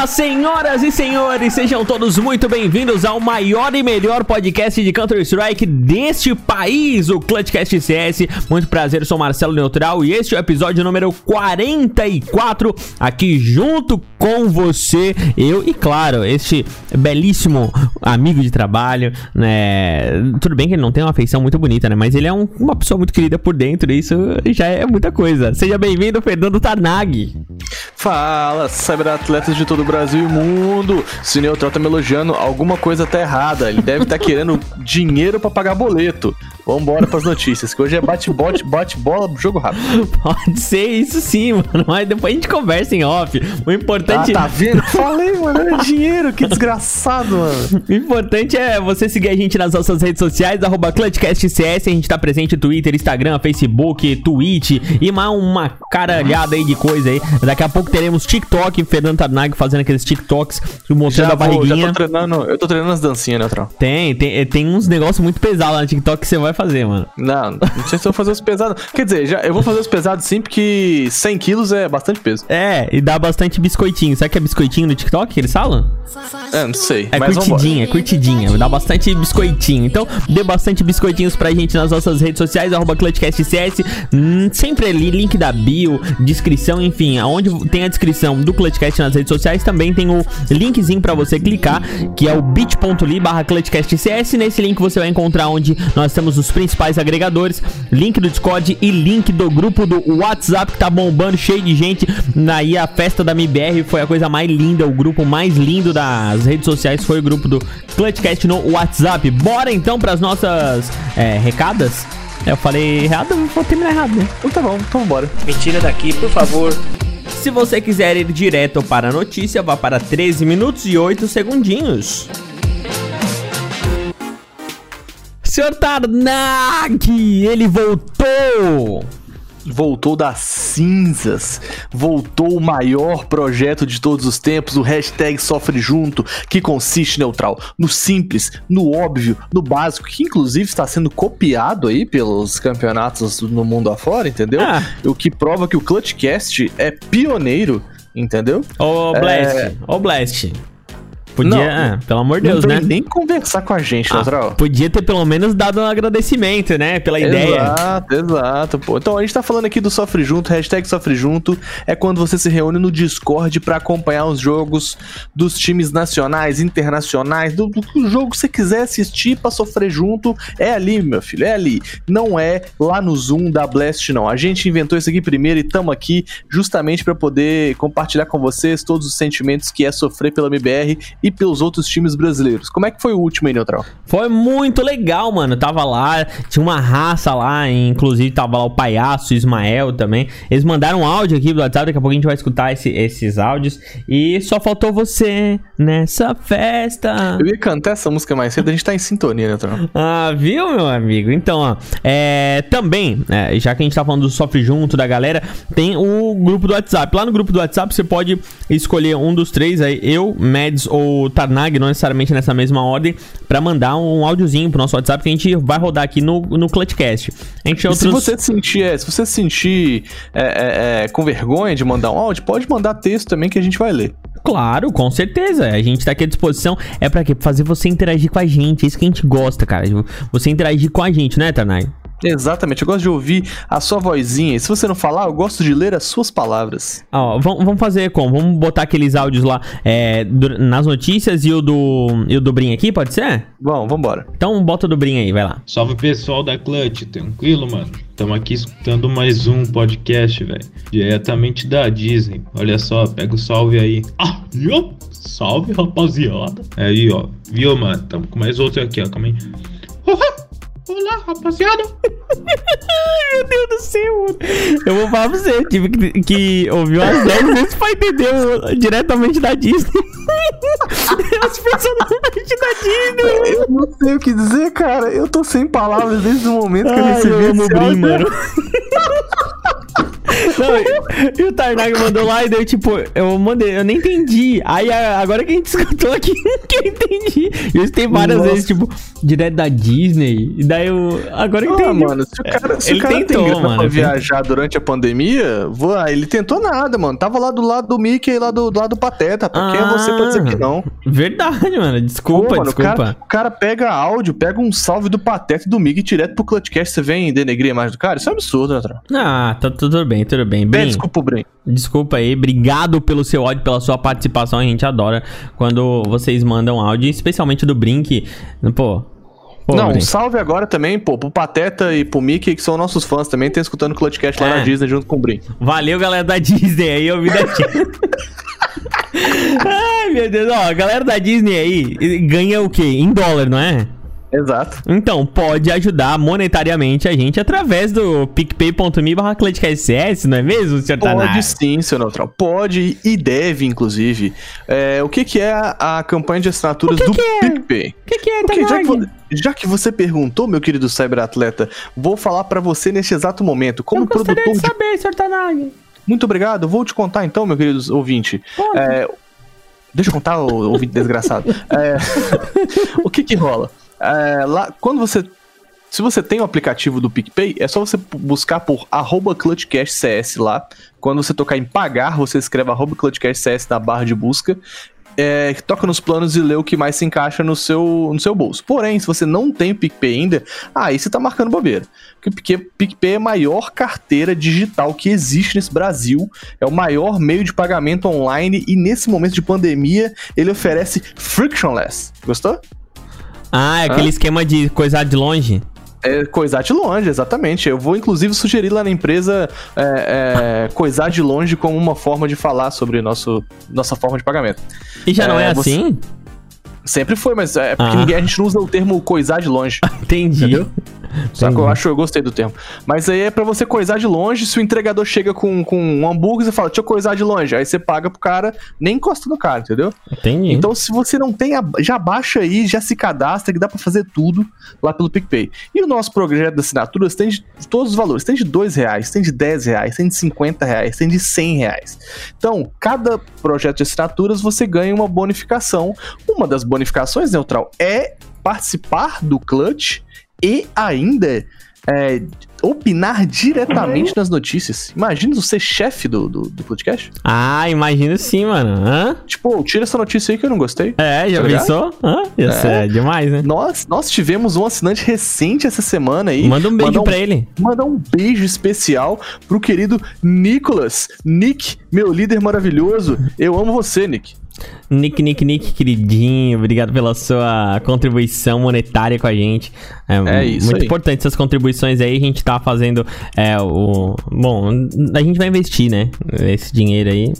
Olá, senhoras e senhores, sejam todos muito bem-vindos ao maior e melhor podcast de Counter-Strike deste país, o Clutchcast CS. Muito prazer, sou Marcelo Neutral e este é o episódio número 44, aqui junto com você, eu e, claro, este belíssimo amigo de trabalho, né? Tudo bem que ele não tem uma feição muito bonita, né? Mas ele é um- uma pessoa muito querida por dentro, e isso já é muita coisa. Seja bem-vindo, Fernando Tarnag. Fala, cyberatletas de todo Brasil e mundo. Se Neutral tá me elogiando, alguma coisa tá errada. Ele deve estar querendo dinheiro pra pagar boleto. Vambora pras notícias, que hoje é bate-bola, bate-bola, jogo rápido. Pode ser isso sim, mano. Mas depois a gente conversa em off. O Ah, importante, tá vendo? Falei, mano, é dinheiro, que desgraçado, mano. o importante é você seguir a gente nas nossas redes sociais, arroba ClutchCastCS. A gente tá presente no Twitter, Instagram, Facebook, Twitch e mais uma caralhada aí de coisa aí. Daqui a pouco teremos TikTok, Fernando Tarnag fazendo aqueles TikToks mostrando Já, a vou, já barriguinha. tô treinando, eu tô treinando as dancinhas, Neutral. Tem, tem, tem uns negócios muito pesados lá no TikTok que você vai fazer, mano. Não, não sei se eu vou fazer os pesados. Quer dizer, já, eu vou fazer os pesados sim, porque 100 quilos é bastante peso. É, e dá bastante biscoitinho. Sabe que é biscoitinho no TikTok que eles falam? É, não sei. É curtidinha, é curtidinha. Dá bastante biscoitinho. Então, dê bastante biscoitinhos pra gente nas nossas redes sociais, arroba ClutchCastCS. Hum, sempre ali, link da bio, descrição, enfim. Aonde tem a descrição do ClutchCast nas redes sociais, também tem o linkzinho pra você clicar, que é o bit.ly barra ClutchCastCS. Nesse link você vai encontrar onde nós temos os principais agregadores, link do Discord e link do grupo do WhatsApp que tá bombando, cheio de gente. Aí a festa da MBR foi a coisa mais linda, o grupo mais lindo das redes sociais foi o grupo do Clutchcast no WhatsApp. Bora então pras nossas é, recadas? Eu falei errado, vou terminar errado, né? Então tá bom, então vambora. Me tira daqui, por favor. Se você quiser ir direto para a notícia, vá para 13 minutos e 8 segundinhos. Senhor Tarnag, ele voltou! Voltou das cinzas, voltou o maior projeto de todos os tempos, o hashtag Sofre Junto, que consiste, neutral, no simples, no óbvio, no básico, que inclusive está sendo copiado aí pelos campeonatos no mundo afora, entendeu? Ah. O que prova que o Clutchcast é pioneiro, entendeu? Ô, Blast, ô, Blast. Podia, Não, ah, pelo amor de Deus, né? nem conversar com a gente, Ah, podia ter pelo menos dado um agradecimento, né? Pela ideia. Exato, exato, pô. Então a gente tá falando aqui do Sofre Junto, hashtag Sofre Junto, é quando você se reúne no Discord pra acompanhar os jogos dos times nacionais, internacionais, do, do jogo que você quiser assistir pra sofrer junto, é ali, meu filho, é ali. Não é lá no Zoom da Blast, não. A gente inventou isso aqui primeiro e tamo aqui justamente pra poder compartilhar com vocês todos os sentimentos que é sofrer pela MBR e pelos outros times brasileiros. Como é que foi o último aí, Neutral? Foi muito legal, mano. Tava lá, tinha uma raça lá, inclusive tava lá o Palhaço, o Ismael também. Eles mandaram um áudio aqui do WhatsApp, daqui a pouco a gente vai escutar esse- esses áudios. E só faltou você nessa festa. Eu ia cantar essa música mais cedo, a gente tá em sintonia, Neutral. Ah, viu, meu amigo? Então, ó, é, também, é, já que a gente tá falando do Sofre Junto, da galera, tem o grupo do WhatsApp. Lá no grupo do WhatsApp você pode escolher um dos três, aí, eu, Mads ou Tarnag, não necessariamente nessa mesma ordem, pra mandar um áudiozinho pro nosso WhatsApp que a gente vai rodar aqui no, no Clutchcast. A gente E se outros... você se sentir, é, se você se sentir é, é, é, com vergonha de mandar um áudio, pode mandar texto também que a gente vai ler. Claro, com certeza. A gente tá aqui à disposição. É pra quê? Pra fazer você interagir com a gente. É isso que a gente gosta, cara. Você interagir com a gente, né, Tarnag? Exatamente, eu gosto de ouvir a sua vozinha. E se você não falar, eu gosto de ler as suas palavras. Ó, vamos, vamos fazer como? Vamos botar aqueles áudios lá é, nas notícias e o do e o do Brin aqui, pode ser? Bom, vambora. Então bota o do Brin aí, vai lá. Salve pessoal da Clutch, tranquilo, mano? Estamos aqui escutando mais um podcast, velho. Diretamente da Disney. Olha só, pega o salve aí. Ah, viu? Salve, rapaziada. Aí, ó. Viu, mano? Tamo com mais outro aqui, ó. Calma aí. Olá, rapaziada. Meu Deus do céu, mano. Eu vou falar pra você, tive que, que ouvir umas 10 vezes pra entender o- diretamente da Disney. Os personagens da Disney. Eu não sei o que dizer, cara. Eu tô sem palavras desde o momento que eu Ai, recebi eu amo o esse áudio. mano. Não, e- o Tarnag mandou lá e daí, tipo, eu mandei, eu nem entendi. Aí agora que a gente escutou aqui, que eu entendi. Eu escutei várias Nossa. vezes, tipo, direto da Disney. E daí eu. Agora eu Ah, entendi. mano, se o cara, se Ele o cara tentou, tem mano, pra viajar durante a pandemia, vou- ah, ele tentou nada, mano. Tava lá do lado do Mickey e lá do, do lado do Pateta. Pra quem é você pra dizer que não? Verdade, mano. Desculpa, Pô, mano, o desculpa. cara, o cara pega áudio, pega um salve do Pateta e do Mickey direto pro Clutchcast, você vem denegrir a imagem do cara? Isso é absurdo, né? Ah, tá tudo bem, tudo bem. Pede Bem, desculpa, Brin. Desculpa aí, obrigado pelo seu áudio, pela sua participação. A gente adora quando vocês mandam áudio, especialmente do Brink. Pô. pô não, um salve agora também, pô, pro Pateta e pro Mickey, que são nossos fãs também, tem escutando o Clutchcast lá É. na Disney junto com o Brin. Valeu, galera da Disney aí, eu da Disney. Ai, meu Deus, ó, a galera da Disney aí ganha o quê? Em dólar, não é? Exato. Então, pode ajudar monetariamente a gente através do picpay.me barra não é mesmo, senhor Pode Tanaka? sim, seu Neutral. Pode e deve, inclusive. É, o que, que é a, a campanha de assinaturas que do que é? PicPay? O que, que é, Porque já que, já que você perguntou, meu querido cyberatleta, vou falar pra você nesse exato momento, como Eu gostaria produtor de de saber, senhor Tanaka. Muito obrigado. Vou te contar então, meu querido ouvinte. Pode. É, deixa eu contar, ouvinte desgraçado. É, o que que rola? É, lá, quando você. Se você tem o aplicativo do PicPay, é só você buscar por arroba ClutchCastCS lá. Quando você tocar em pagar, você escreve arroba ClutchCastCS na barra de busca. É, toca nos planos e lê o que mais se encaixa no seu, no seu bolso. Porém, se você não tem PicPay ainda, aí você tá marcando bobeira. Porque PicPay é a maior carteira digital que existe nesse Brasil. É o maior meio de pagamento online e nesse momento de pandemia ele oferece frictionless. Gostou? Ah, é aquele esquema de coisar de longe? É coisar de longe, exatamente. Eu vou inclusive sugerir lá na empresa é, é, coisar de longe como uma forma de falar sobre nosso, nossa forma de pagamento. E já não é, É, você- assim? Sempre foi, mas é porque Ah. ninguém, a gente não usa o termo coisar de longe. Entendi. Entendeu? Só que eu acho, eu gostei do termo. Mas aí é pra você coisar de longe, se o entregador chega com, com um hambúrguer, você fala, deixa eu coisar de longe. Aí você paga pro cara, nem encosta no cara, entendeu? Entendi. Então, se você não tem, já baixa aí, já se cadastra, que dá pra fazer tudo lá pelo PicPay. E o nosso projeto de assinaturas tem de todos os valores. Tem de dois reais, tem de 10 reais, tem de 50 reais, tem de 100 reais. Então, cada projeto de assinaturas você ganha uma bonificação. Uma das bonificações, Neutral, é participar do Clutch e ainda é, opinar diretamente nas notícias. Imagina você ser chefe do, do, do podcast. Ah, imagino sim, mano. Hã? Tipo, tira essa notícia aí que eu não gostei. É, já Tá pensou? Hã? Isso é. É. demais, né? Nós, nós tivemos um assinante recente essa semana aí. Manda um beijo Mandar pra ele. Mandar um beijo especial pro querido Nicolas. Nick, meu líder maravilhoso. Eu amo você, Nick. Nick, Nick, Nick, queridinho, obrigado pela sua contribuição monetária com a gente. É isso Muito aí. importante essas contribuições aí. A gente tá fazendo é, o. Bom, a gente vai investir, né? Esse dinheiro aí.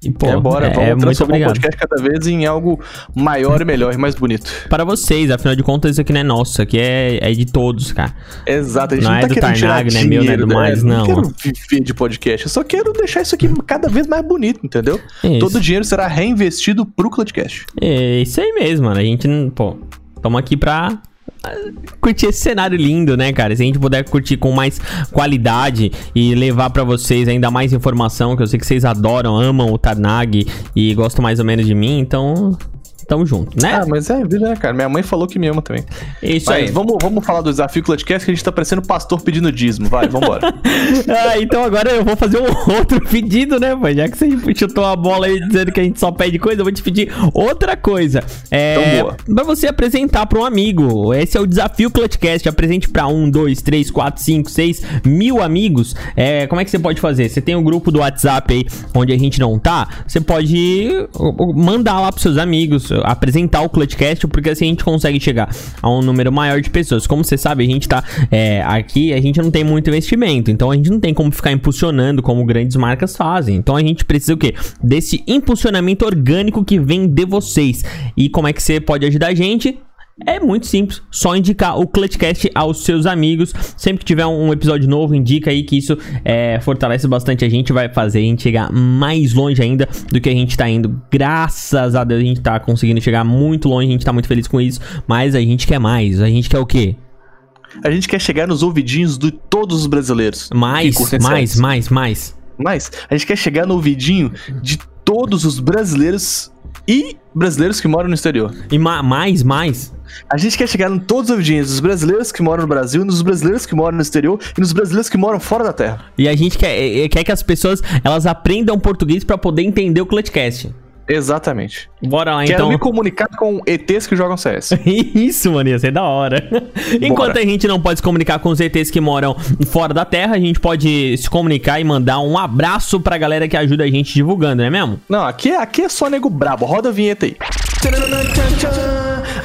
E, pô, é, bora, é, vamos muito transformar o obrigado. podcast cada vez em algo maior e melhor e mais bonito. Para vocês, afinal de contas, isso aqui não é nosso, isso aqui é, é de todos, cara. Exato, a gente Não não, é tá do querendo tirar Tarnag, não é meu, não é do né? mais, não. quero viver de podcast, eu só quero deixar isso aqui cada vez mais bonito, entendeu? Isso. Todo o dinheiro será reinvestido pro podcast. É isso aí mesmo, mano. A gente não. Pô, tamo aqui pra. Curtir esse cenário lindo, né, cara? Se a gente puder curtir com mais qualidade e levar pra vocês ainda mais informação, que eu sei que vocês adoram, amam o Tarnag e gostam mais ou menos de mim, então. Tamo junto, né? Ah, mas é vida, né, cara? Minha mãe falou que me ama também. isso Mas aí. vamos, vamos falar do desafio Clutchcast que a gente tá parecendo pastor pedindo dízimo. Vai, vambora. Ah, então agora eu vou fazer um outro pedido, né, pô? Já que você chutou a bola aí dizendo que a gente só pede coisa, eu vou te pedir outra coisa. É, Então, boa. pra você apresentar pra um amigo. Esse é o desafio Clutchcast. Apresente pra um, dois, três, quatro, cinco, seis mil amigos. É, como é que você pode fazer? Você tem um grupo do WhatsApp aí onde a gente não tá. Você pode uh, uh, mandar lá pros seus amigos, apresentar o Clutchcast, porque assim a gente consegue chegar a um número maior de pessoas. Como você sabe, a gente tá é, aqui, a gente não tem muito investimento, então a gente não tem como ficar impulsionando como grandes marcas fazem. Então a gente precisa o quê? Desse impulsionamento orgânico que vem de vocês. E como é que você pode ajudar a gente? É muito simples, só indicar o Clutchcast aos seus amigos. Sempre que tiver um episódio novo, indica aí que isso é, fortalece bastante a gente, vai fazer a gente chegar mais longe ainda do que a gente tá indo. Graças a Deus a gente tá conseguindo chegar muito longe, a gente tá muito feliz com isso, mas a gente quer mais. A gente quer o quê? A gente quer chegar nos ouvidinhos de todos os brasileiros. Mais, mais, mais, mais. Mas a gente quer chegar no ouvidinho de todos os brasileiros e brasileiros que moram no exterior. E ma mais, mais. A gente quer chegar em todos os ouvidinhos dos brasileiros que moram no Brasil, nos brasileiros que moram no exterior e nos brasileiros que moram fora da Terra. E a gente quer, quer que as pessoas elas aprendam português para poder entender o Clutchcast. Exatamente. Bora lá, Quero então. me comunicar com ETs que jogam CS. Isso, mano, ia ser da hora. Enquanto a gente não pode se comunicar com os ETs que moram fora da Terra, a gente pode se comunicar e mandar um abraço pra galera que ajuda a gente divulgando, não é mesmo? Não, aqui, aqui é só nego brabo. Roda a vinheta aí.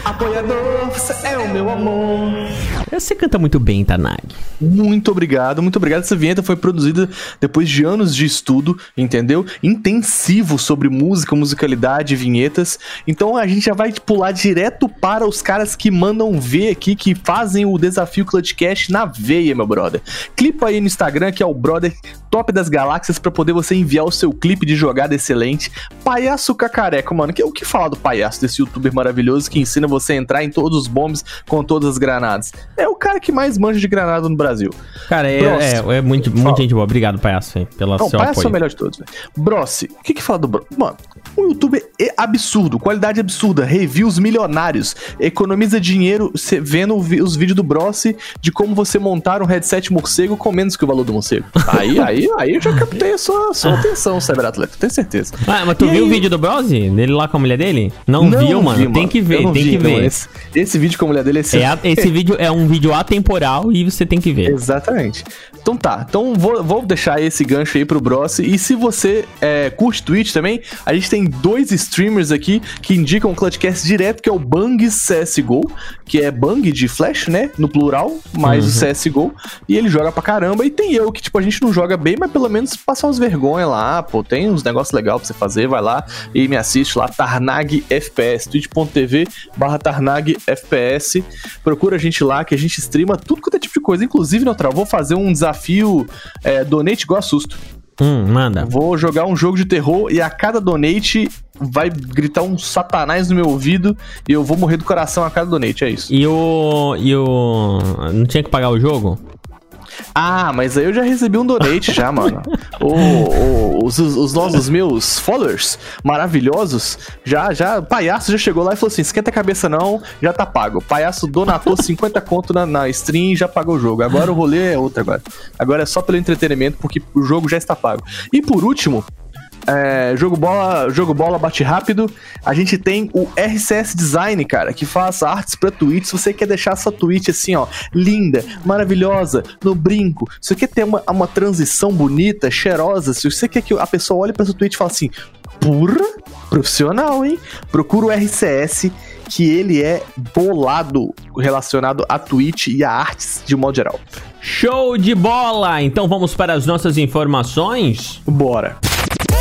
Apoiador, você é o meu amor. Você canta muito bem, Tanag. Muito obrigado, muito obrigado. Essa vinheta foi produzida depois de anos de estudo, entendeu? Intensivo sobre música, musicalidade, vinhetas. Então a gente já vai pular direto para os caras que mandam ver aqui, que fazem o desafio Clutchcast na veia, meu brother. Clipa aí no Instagram, que é o brother top das galáxias, para poder você enviar o seu clipe de jogada excelente. Palhaço Cacareco, mano. Que, o que fala do palhaço desse youtuber maravilhoso que ensina você a entrar em todos os bombes com todas as granadas? É o cara que mais manja de granada no Brasil. Cara, é, é, é muito, muita gente boa. Obrigado, palhaço, hein, pela Não, seu Palhaço é apoio. o melhor de todos, velho. Brossi, o que que fala do? Mano, o YouTube é absurdo, qualidade absurda, reviews milionários, economiza dinheiro vendo os vídeos do Brossi de como você montar um headset morcego com menos que o valor do morcego. Aí, aí, aí eu já captei a sua, sua atenção, cyberatleta, tenho certeza. Ah, mas tu E viu aí? o vídeo do Brose? Dele lá com a mulher dele? Não, viu, mano? vi, Tem que ver, não tem vi, que não. ver. Esse, esse vídeo com a mulher dele é É esse vídeo é um vídeo atemporal e você tem que ver. Exatamente. Então tá, então vou, vou deixar esse gancho aí pro Brossi. E se você é, curte Twitch também, a gente tem dois streamers aqui que indicam o Clutchcast direto, que é o Bang CSGO, que é Bang de Flash, né? No plural, mais o CSGO. E ele joga pra caramba. E tem eu, que tipo, a gente não joga bem, mas pelo menos passar uns vergonha lá, pô. Tem uns negócios legais pra você fazer, vai lá e me assiste lá, Tarnag FPS, twitch.tv barra Tarnag FPS. Procura a gente lá, que a gente streama tudo quanto é tipo de coisa. Inclusive, Neutral, vou fazer um desafio é, donate igual a susto. Hum, manda. Vou jogar um jogo de terror e a cada donate vai gritar um satanás no meu ouvido e eu vou morrer do coração a cada donate, é isso. E o. E o. Não tinha que pagar o jogo? Ah, mas aí eu já recebi um donate já, mano. O- o- os, os nossos meus followers maravilhosos, já, já, o palhaço já chegou lá e falou assim, esquenta a cabeça não, já tá pago. Palhaço donatou 50 conto na, na stream e já pagou o jogo. Agora o rolê é outro agora. Agora é só pelo entretenimento, porque o jogo já está pago. E por último, é, jogo bola, jogo bola bate rápido. A gente tem o RCS Design, cara, que faz artes pra Twitch. Se você quer deixar sua Twitch assim, ó, linda, maravilhosa, no brinco. Se você quer ter uma, uma transição bonita, cheirosa, se você quer que a pessoa olhe pra sua Twitch e fale assim, pura, profissional, hein? Procura o RCS que ele é bolado relacionado a Twitch e a artes de modo geral. Show de bola! Então vamos para as nossas informações. Bora.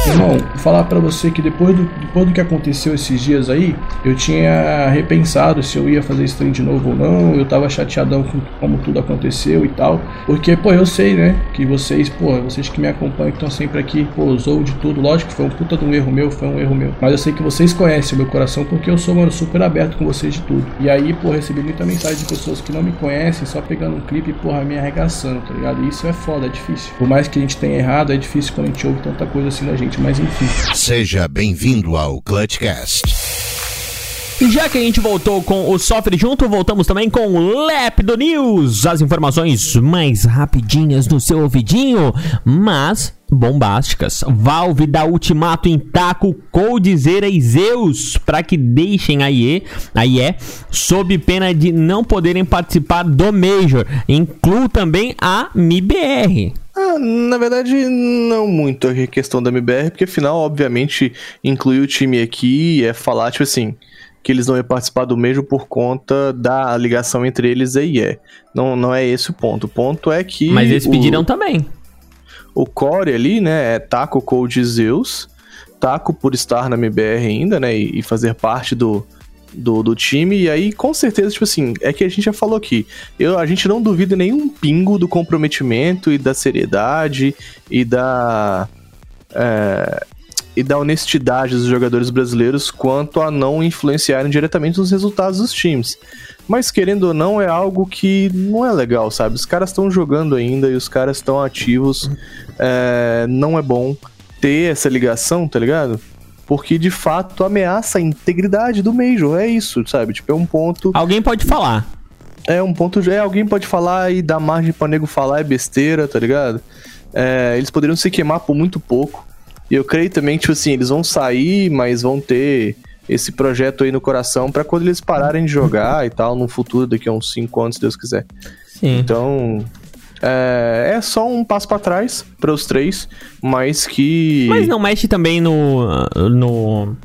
Irmão, vou falar pra você que depois do, depois do que aconteceu esses dias aí, eu tinha repensado se eu ia fazer stream de novo ou não. Eu tava chateadão com como tudo aconteceu e tal. Porque, pô, eu sei, né? Que vocês, pô, vocês que me acompanham que estão sempre aqui, pô, zoam de tudo. Lógico que foi um puta de um erro meu, foi um erro meu. Mas eu sei que vocês conhecem o meu coração porque eu sou, mano, super aberto com vocês de tudo. E aí, pô, recebi muita mensagem de pessoas que não me conhecem, só pegando um clipe e, porra, me arregaçando, tá ligado? E isso é foda, é difícil. Por mais que a gente tenha errado, é difícil quando a gente ouve tanta coisa assim da gente. Mas enfim. Seja bem-vindo ao Clutchcast. E já que a gente voltou com o Sofre Junto, voltamos também com o Lépido News. As informações mais rapidinhas no seu ouvidinho, mas bombásticas. Valve dá ultimato em Taco, Coldzera e Zeus para que deixem a IE, a IE sob pena de não poderem participar do Major. Inclui também a MIBR. Ah, na verdade, não muito a questão da MBR, porque afinal, obviamente, incluir o time aqui é falar, tipo assim, que eles não iam participar do mesmo por conta da ligação entre eles e IE. Não, não é esse o ponto. O ponto é que. Mas eles o- pediram também. o core ali, né, é Taco Cold Zeus. Taco por estar na MBR ainda, né, e, e fazer parte do, do, do time. E aí, com certeza, tipo assim, é que a gente já falou aqui. Eu, a gente não duvida nenhum pingo do comprometimento e da seriedade e da. é, e da honestidade dos jogadores brasileiros quanto a não influenciarem diretamente nos resultados dos times. Mas querendo ou não, é algo que não é legal, sabe? Os caras estão jogando ainda e os caras estão ativos. É, não é bom ter essa ligação, tá ligado? Porque de fato ameaça a integridade do Major. É isso, sabe? Tipo, é um ponto. Alguém pode falar. É um ponto. É, alguém pode falar e dar margem pra nego falar é besteira, tá ligado? É, eles poderiam se queimar por muito pouco. E eu creio também que, tipo assim, eles vão sair, mas vão ter esse projeto aí no coração para quando eles pararem de jogar e tal, no futuro, daqui a uns 5 anos, se Deus quiser. Sim. Então, é, é só um passo para trás para os três, mas que. Mas não mexe também no. no.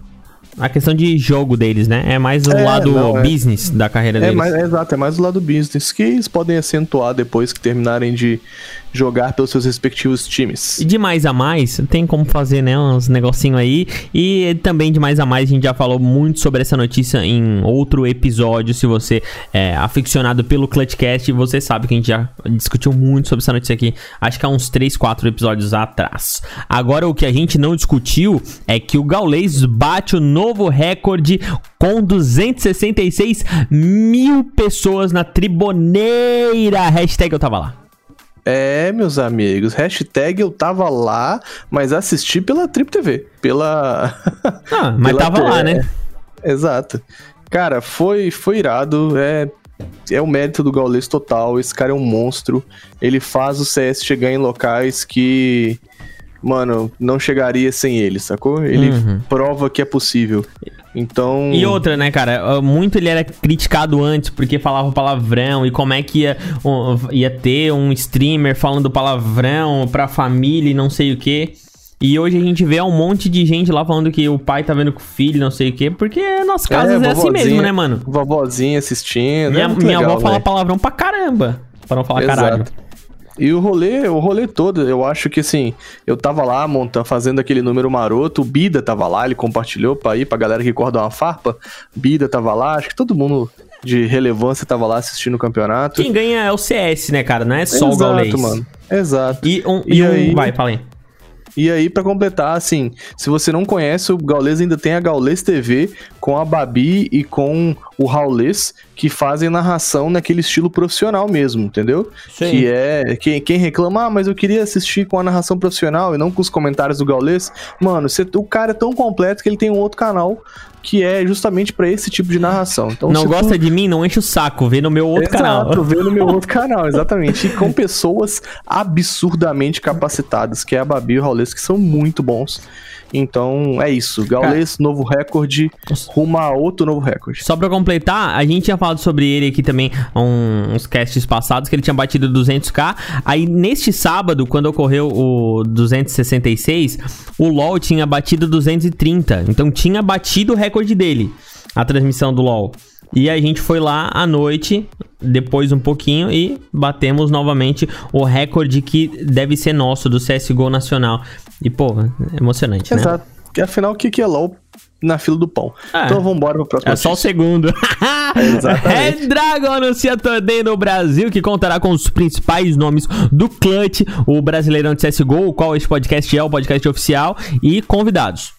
A questão de jogo deles, né? É mais o É, lado não, é. business da carreira É, deles. mais, é exato, é mais do lado business, que eles podem acentuar depois que terminarem de jogar pelos seus respectivos times. E de mais a mais, tem como fazer, né, uns negocinho aí. E também de mais a mais, a gente já falou muito sobre essa notícia em outro episódio. Se você é aficionado pelo Clutchcast, você sabe que a gente já discutiu muito sobre essa notícia aqui. Acho que há uns 3, 4 episódios atrás. Agora, o que a gente não discutiu é que o Gaules bate o novo recorde com 266 mil pessoas na triboneira. Hashtag eu tava lá. É, meus amigos, hashtag eu tava lá, mas assisti pela Trip TV. Pela. Ah, mas Pela tava lá, te- né? Exato. Cara, foi, foi irado. É, é o mérito do Gaules total. Esse cara é um monstro. Ele faz o CS chegar em locais que. Mano, não chegaria sem ele, sacou? Ele Uhum. prova que é possível. Então. E outra, né, cara? Muito ele era criticado antes porque falava palavrão e como é que ia, ia ter um streamer falando palavrão pra família e não sei o que. E hoje a gente vê um monte de gente lá falando que o pai tá vendo com o filho, não sei o que, porque nas casas é, assim vovozinha- mesmo, né, mano? Vovozinha assistindo. Minha, é minha legal, avó fala velho. palavrão pra caramba. Pra não falar Exato. caralho. E o rolê, o rolê todo, eu acho que assim, eu tava lá montando, fazendo aquele número maroto, o Bida tava lá, ele compartilhou pra ir pra galera que corda uma farpa. Bida tava lá, acho que todo mundo de relevância tava lá assistindo o campeonato. Quem ganha é o CS, né, cara? Não é só o Exato, Gaules. mano. Exato. E um. E E um aí- vai, falei. E aí, pra completar, assim, se você não conhece, o Gaules ainda tem a Gaules TV com a Babi e com o Raulês, que fazem narração naquele estilo profissional mesmo, entendeu? Sim. Que é. Quem, quem reclama, ah, mas eu queria assistir com a narração profissional e não com os comentários do Gaules. Mano, você- o cara é tão completo que ele tem um outro canal que é justamente pra esse tipo de narração. Então, não se tu- gosta de mim, não enche o saco. Vê no meu outro Exato, canal. vê no meu outro canal, exatamente. E com pessoas absurdamente capacitadas, que é a Babi e o Raulês, que são muito bons. Então, é isso. Gaules, novo recorde, rumo a outro novo recorde. Só pra completar, a gente tinha falado sobre ele aqui também uns casts passados, que ele tinha batido 200k. Aí neste sábado, quando ocorreu o 266, o LoL tinha batido 230. Então tinha batido o recorde dele, a transmissão do LoL. E a gente foi lá à noite, depois um pouquinho, e batemos novamente o recorde que deve ser nosso, do CSGO Nacional. E, pô, emocionante, né? Exato. Afinal, o que é LOL na fila do pão? É. Então vambora pro próximo. É só o segundo. Exatamente. Red Dragon anuncia torneio no Brasil que contará com os principais nomes do Clutch, o Brasileirão de CSGO, o qual este podcast é, o podcast oficial, e convidados.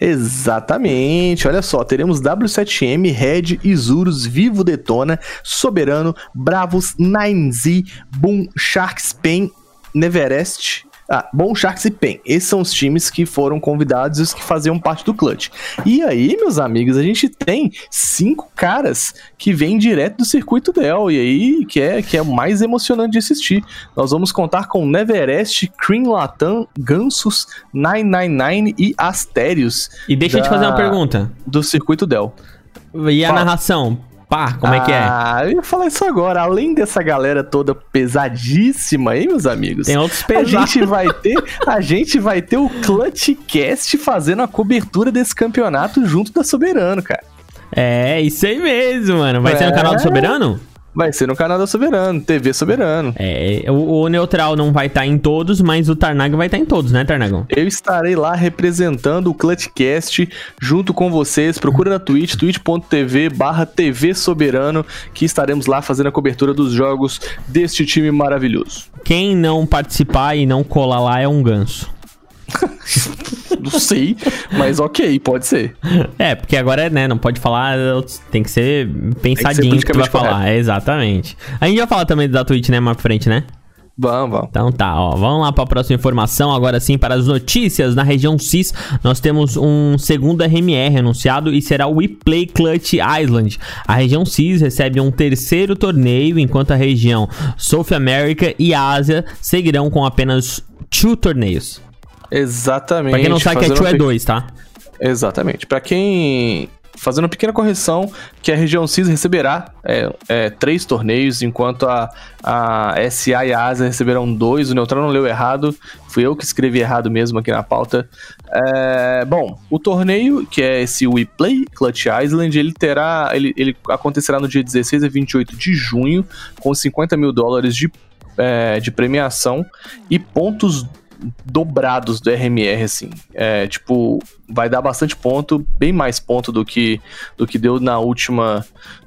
Exatamente, olha só, teremos W7M, Red, Isurus, Vivo Detona, Soberano, Bravos, 9Z, Boom, Sharks, Pen, Neverest. Ah, Bom Sharks e Pen. Esses são os times que foram convidados e os que faziam parte do clutch. E aí, meus amigos, a gente tem cinco caras que vêm direto do circuito Dell. E aí, que é, que é o mais emocionante de assistir. Nós vamos contar com Neverest, Cream Latam, Gansos, 999 e Astérios E deixa eu te Da- fazer uma pergunta. do circuito Dell. E a Fala. narração? Pá, como é que é? Ah, eu ia falar isso agora. Além dessa galera toda pesadíssima aí, meus amigos. Tem outros A pesados. gente vai ter, a gente vai ter o Clutchcast fazendo a cobertura desse campeonato junto da Soberano, cara. É, isso aí mesmo, mano. Vai ser no É. canal do Soberano? Vai ser no canal da Soberano, TV Soberano. É, o, o Neutral não vai estar em todos, mas o Tarnag vai estar em todos, né, Tarnagão? Eu estarei lá representando o Clutchcast junto com vocês. Procura na Twitch, twitch.tv barra TV Soberano, que estaremos lá fazendo a cobertura dos jogos deste time maravilhoso. Quem não participar e não colar lá é um ganso. não sei, mas ok, pode ser. É, porque agora, né, não pode falar, tem que ser pensadinho que, tu vai politicamente falar. Exatamente. A gente vai falar também da Twitch, né, mais pra frente, né? Vamos, vamos. Então tá, ó, vamos lá para a próxima informação. Agora sim, para as notícias. Na região CIS, nós temos um segundo RMR anunciado e será o We Play Clutch Island. A região CIS recebe um terceiro torneio, enquanto a região South America e Ásia seguirão com apenas two torneios. Exatamente. Pra quem não sabe, que é fazendo two é pe- dois, tá? Exatamente. Pra quem. Fazendo uma pequena correção, que a região CIS receberá é, é, três torneios, enquanto a, a SA e a Ásia receberão dois. O Neutral não leu errado, fui eu que escrevi errado mesmo aqui na pauta. É, bom, o torneio, que é esse We Play Clutch Island, ele terá. Ele, ele acontecerá no dia 16 a 28 de junho, com 50 mil dólares de, é, de premiação e pontos dobrados do RMR, assim. É, tipo, vai dar bastante ponto, bem mais ponto do que, do que deu na última,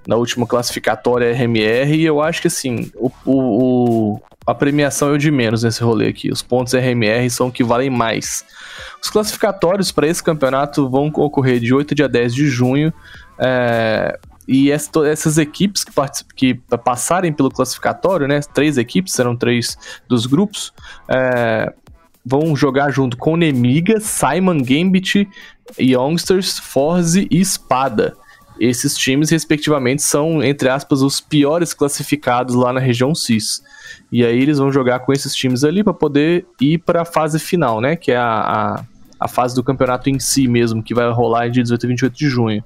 na última classificatória RMR, e eu acho que, assim, o, o- a premiação é o de menos nesse rolê aqui. Os pontos RMR são o que valem mais. Os classificatórios para esse campeonato vão ocorrer de 8 a dia 10 de junho. é, e essas equipes que, que passarem pelo classificatório, né? Três equipes, serão três dos grupos. é, vão jogar junto com Nemiga, Simon Gambit, Youngsters, Forze e Espada. Esses times, respectivamente, são, entre aspas, os piores classificados lá na região CIS. E aí eles vão jogar com esses times ali para poder ir para a fase final, né? Que é a, a, a fase do campeonato em si mesmo, que vai rolar dia 18 e 28 de junho.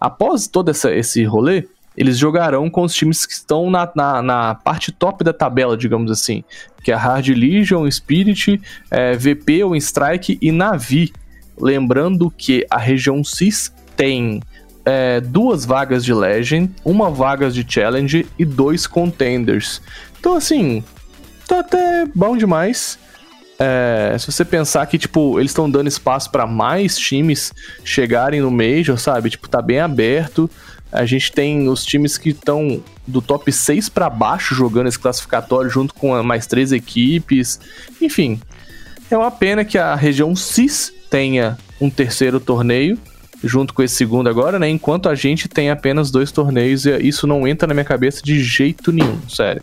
Após todo essa, esse rolê, eles jogarão com os times que estão na, na, na parte top da tabela, digamos assim. Que é Hard Legion, Spirit, é, VP, ou Strike e Navi. Lembrando que a região CIS tem é, duas vagas de Legend, uma vaga de Challenge e dois Contenders. Então, assim, tá até bom demais. É, se você pensar que, tipo, eles estão dando espaço para mais times chegarem no Major, sabe? Tipo, tá bem aberto. A gente tem os times que estão do top 6 para baixo jogando esse classificatório junto com mais três equipes. Enfim, é uma pena que a região CIS tenha um terceiro torneio junto com esse segundo agora, né? Enquanto a gente tem apenas dois torneios e isso não entra na minha cabeça de jeito nenhum, sério.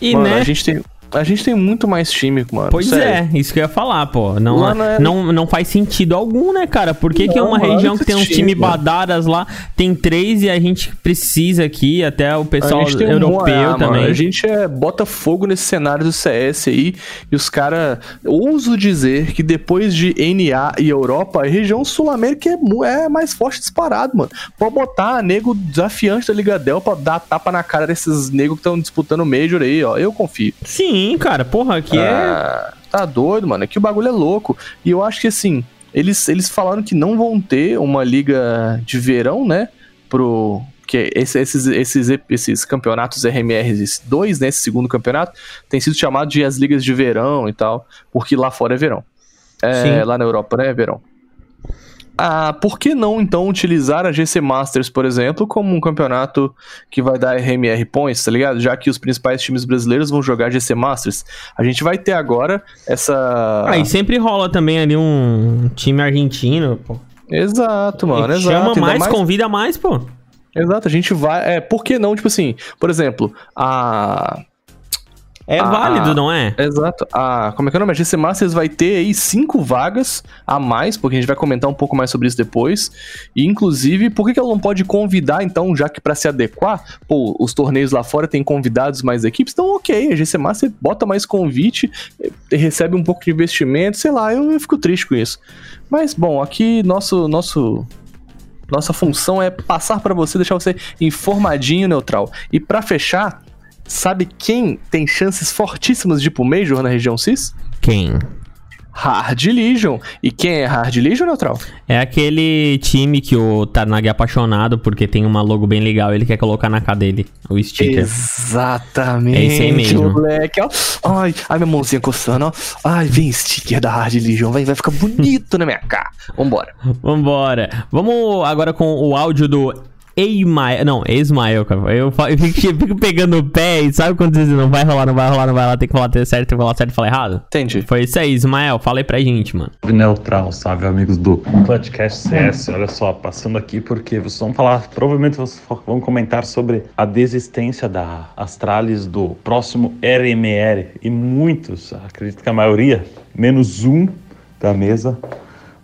E, mano, né? a gente tem a gente tem muito mais time, mano. Pois sério. é, isso que eu ia falar, pô. Não, Lá não é- não, não faz sentido algum, né, cara? Por que, que é Não, uma mano, região que tem uns times, mano. badaras lá, tem três e a gente precisa aqui, até o pessoal um europeu Moá, também. Mano, a gente é, bota fogo nesse cenário do CS aí e os caras. Ouso dizer que depois de NA e Europa, a região Sul-América é, é mais forte disparado, mano. Pode botar nego desafiante da Liga Del pra dar tapa na cara desses negros que estão disputando o Major aí, ó. Eu confio. Sim, cara, porra, aqui é. Ah, Tá doido, mano. Aqui o bagulho é louco. E eu acho que assim, eles, eles falaram que não vão ter uma liga de verão, né? Pro. Que esse- esses, esses, esses campeonatos RMRs 2, né? Esse segundo campeonato, tem sido chamado de as ligas de verão e tal, porque lá fora é verão. É, Sim. lá na Europa, né? É verão. Ah, por que não então utilizar a GC Masters, por exemplo, como um campeonato que vai dar RMR points, tá ligado? Já que os principais times brasileiros vão jogar GC Masters. A gente vai ter agora essa. Aí sempre rola também ali um time argentino, pô. Exato, mano. Exato. Chama Ainda mais, convida mais, pô. Exato, a gente vai. É, por que não, tipo assim, por exemplo, a. É Ah, válido, não é? Exato. A, como é que é o nome? A GC Masters vai ter aí cinco vagas a mais, porque a gente vai comentar um pouco mais sobre isso depois. E, inclusive, por que, que ela não pode convidar, então, já que pra se adequar, pô, os torneios lá fora tem convidados mais equipes, então ok, a GC Master bota mais convite, eh, recebe um pouco de investimento, sei lá, eu, eu fico triste com isso. Mas, bom, aqui nosso. nosso nossa função é passar pra você, deixar você informadinho, neutral. E pra fechar, sabe quem tem chances fortíssimas de ir pro Major na região CIS? Quem? Hard Legion. E quem é Hard Legion, neutral? É aquele time que o Tarnag é apaixonado porque tem uma logo bem legal, ele quer colocar na cara dele, o sticker. Exatamente, É esse aí mesmo. moleque. Ó. Ai, ai, minha mãozinha coçando, ó. Ai, vem sticker da Hard Legion, vai, vai ficar bonito na minha cara. Vambora. Vambora. Vamos agora com o áudio do Ismael. Não, Ismael, cara. Eu, eu fico, eu fico pegando o pé e sabe quando você diz não vai rolar, não vai rolar, não vai rolar, tem que falar certo, tem que falar certo e falar errado? Entendi. Foi isso aí, Ismael. Fala aí pra gente, mano. Neutral, salve amigos do Clutchcast CS. Olha só, passando aqui porque vocês vão falar, provavelmente vocês vão comentar sobre a desistência da Astralis do próximo RMR. E muitos, acredito que a maioria, menos um da mesa,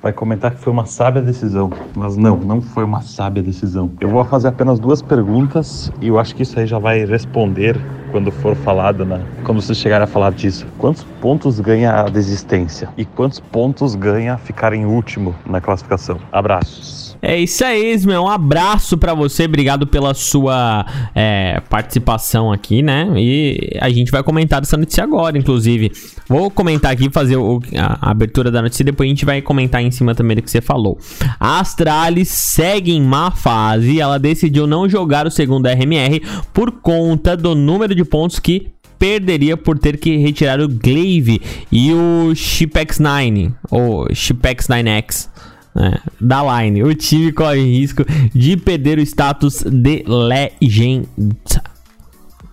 vai comentar que foi uma sábia decisão. Mas não, não foi uma sábia decisão. Eu vou fazer apenas duas perguntas e eu acho que isso aí já vai responder quando for falado, né? Quando vocês chegarem a falar disso. Quantos pontos ganha a desistência? E quantos pontos ganha ficar em último na classificação? Abraços. É isso aí, Ismael. Um abraço pra você. Obrigado pela sua é, participação aqui, né? E a gente vai comentar dessa notícia agora, inclusive. Vou comentar aqui, fazer o- a, a abertura da notícia e depois a gente vai comentar em cima também do que você falou. A Astralis segue em má fase. Ela decidiu não jogar o segundo RMR por conta do número de pontos que perderia por ter que retirar o Glaive e o Shipex 9, ou Shipex 9X. né, da line, o time corre risco de perder o status de Legend.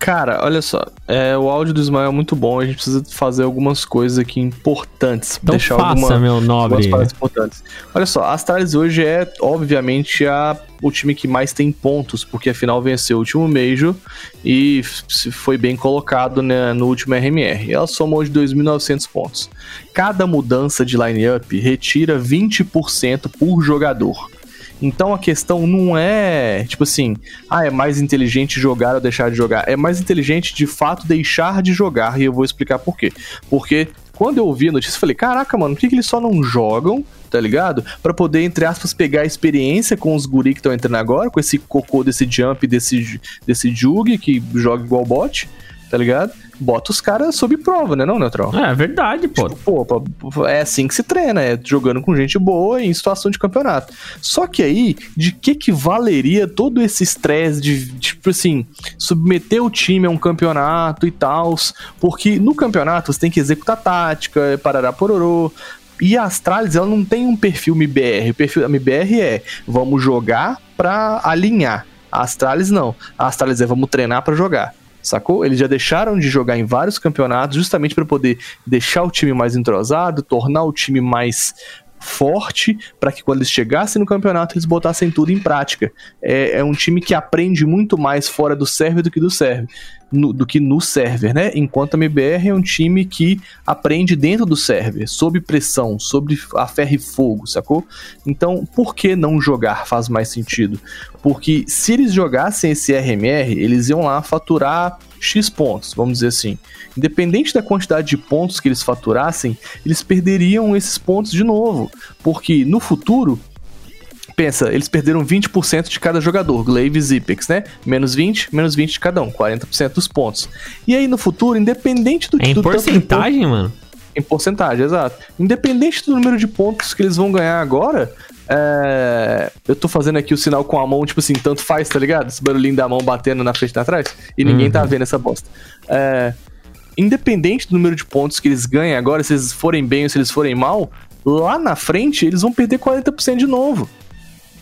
Cara, olha só. É, o áudio do Ismael é muito bom. A gente precisa fazer algumas coisas aqui importantes. Então deixar faça, alguma- meu nobre. importantes. Olha só, a Astralis hoje é, obviamente, a, o time que mais tem pontos, porque afinal venceu o último Major e foi bem colocado né, no último RMR. Ela somou de 2.900 pontos. Cada mudança de line-up retira 20% por jogador. Então a questão não é, tipo assim, ah, é mais inteligente jogar ou deixar de jogar. É mais inteligente de fato deixar de jogar, e eu vou explicar por quê. Porque quando eu ouvi a notícia, eu falei, caraca, mano, por que, que eles só não jogam, tá ligado? Pra poder, entre aspas, pegar a experiência com os guri que estão entrando agora, com esse cocô desse jump, desse, desse jug que joga igual bot, tá ligado? Bota os caras sob prova, né, não, Neutral? É verdade, pô. Pô, pô, é assim que se treina, é jogando com gente boa em situação de campeonato. Só que aí, de que que valeria todo esse estresse de, tipo assim, submeter o time a um campeonato e tal? Porque no campeonato você tem que executar tática, parará pororô. E a Astralis, ela não tem um perfil MBR. O perfil MBR é vamos jogar pra alinhar. A Astralis não. A Astralis é vamos treinar pra jogar. Sacou? Eles já deixaram de jogar em vários campeonatos justamente para poder deixar o time mais entrosado, tornar o time mais forte, para que quando eles chegassem no campeonato eles botassem tudo em prática. É, é um time que aprende muito mais fora do server do que do server. No- do que no server, né? Enquanto a MBR é um time que aprende dentro do server, sob pressão, sob a ferro e fogo, sacou? Então, por que não jogar faz mais sentido? Porque se eles jogassem esse RMR, eles iam lá faturar X pontos, vamos dizer assim. Independente da quantidade de pontos que eles faturassem, eles perderiam esses pontos de novo. Porque no futuro, pensa, eles perderam 20% de cada jogador, Glaive e Zipex, né? Menos 20, menos 20 de cada um, 40% dos pontos. E aí no futuro, independente do É em do porcentagem, mano? em porcentagem, exato. Independente do número de pontos que eles vão ganhar agora, é, eu tô fazendo aqui o sinal com a mão, tipo assim, tanto faz, tá ligado? Esse barulhinho da mão batendo na frente e atrás, e ninguém tá vendo essa bosta. É, independente do número de pontos que eles ganham agora, se eles forem bem ou se eles forem mal, lá na frente eles vão perder 40% de novo.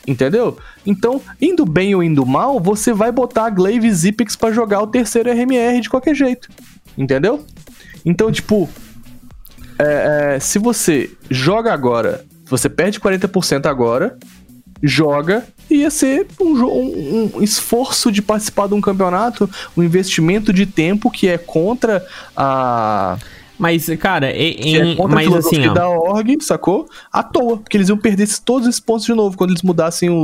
Entendeu? Então, indo bem ou indo mal, você vai botar a Glaive Zipex pra jogar o terceiro RMR de qualquer jeito. Entendeu? Então, tipo, é, é, se você joga agora, você perde 40% agora, joga, ia ser um, um- um esforço de participar de um campeonato, um investimento de tempo que é contra a. Mas, cara, Que é em, contra mas assim, ó. da org, sacou? À toa, porque eles iam perder todos esses pontos de novo quando eles mudassem o,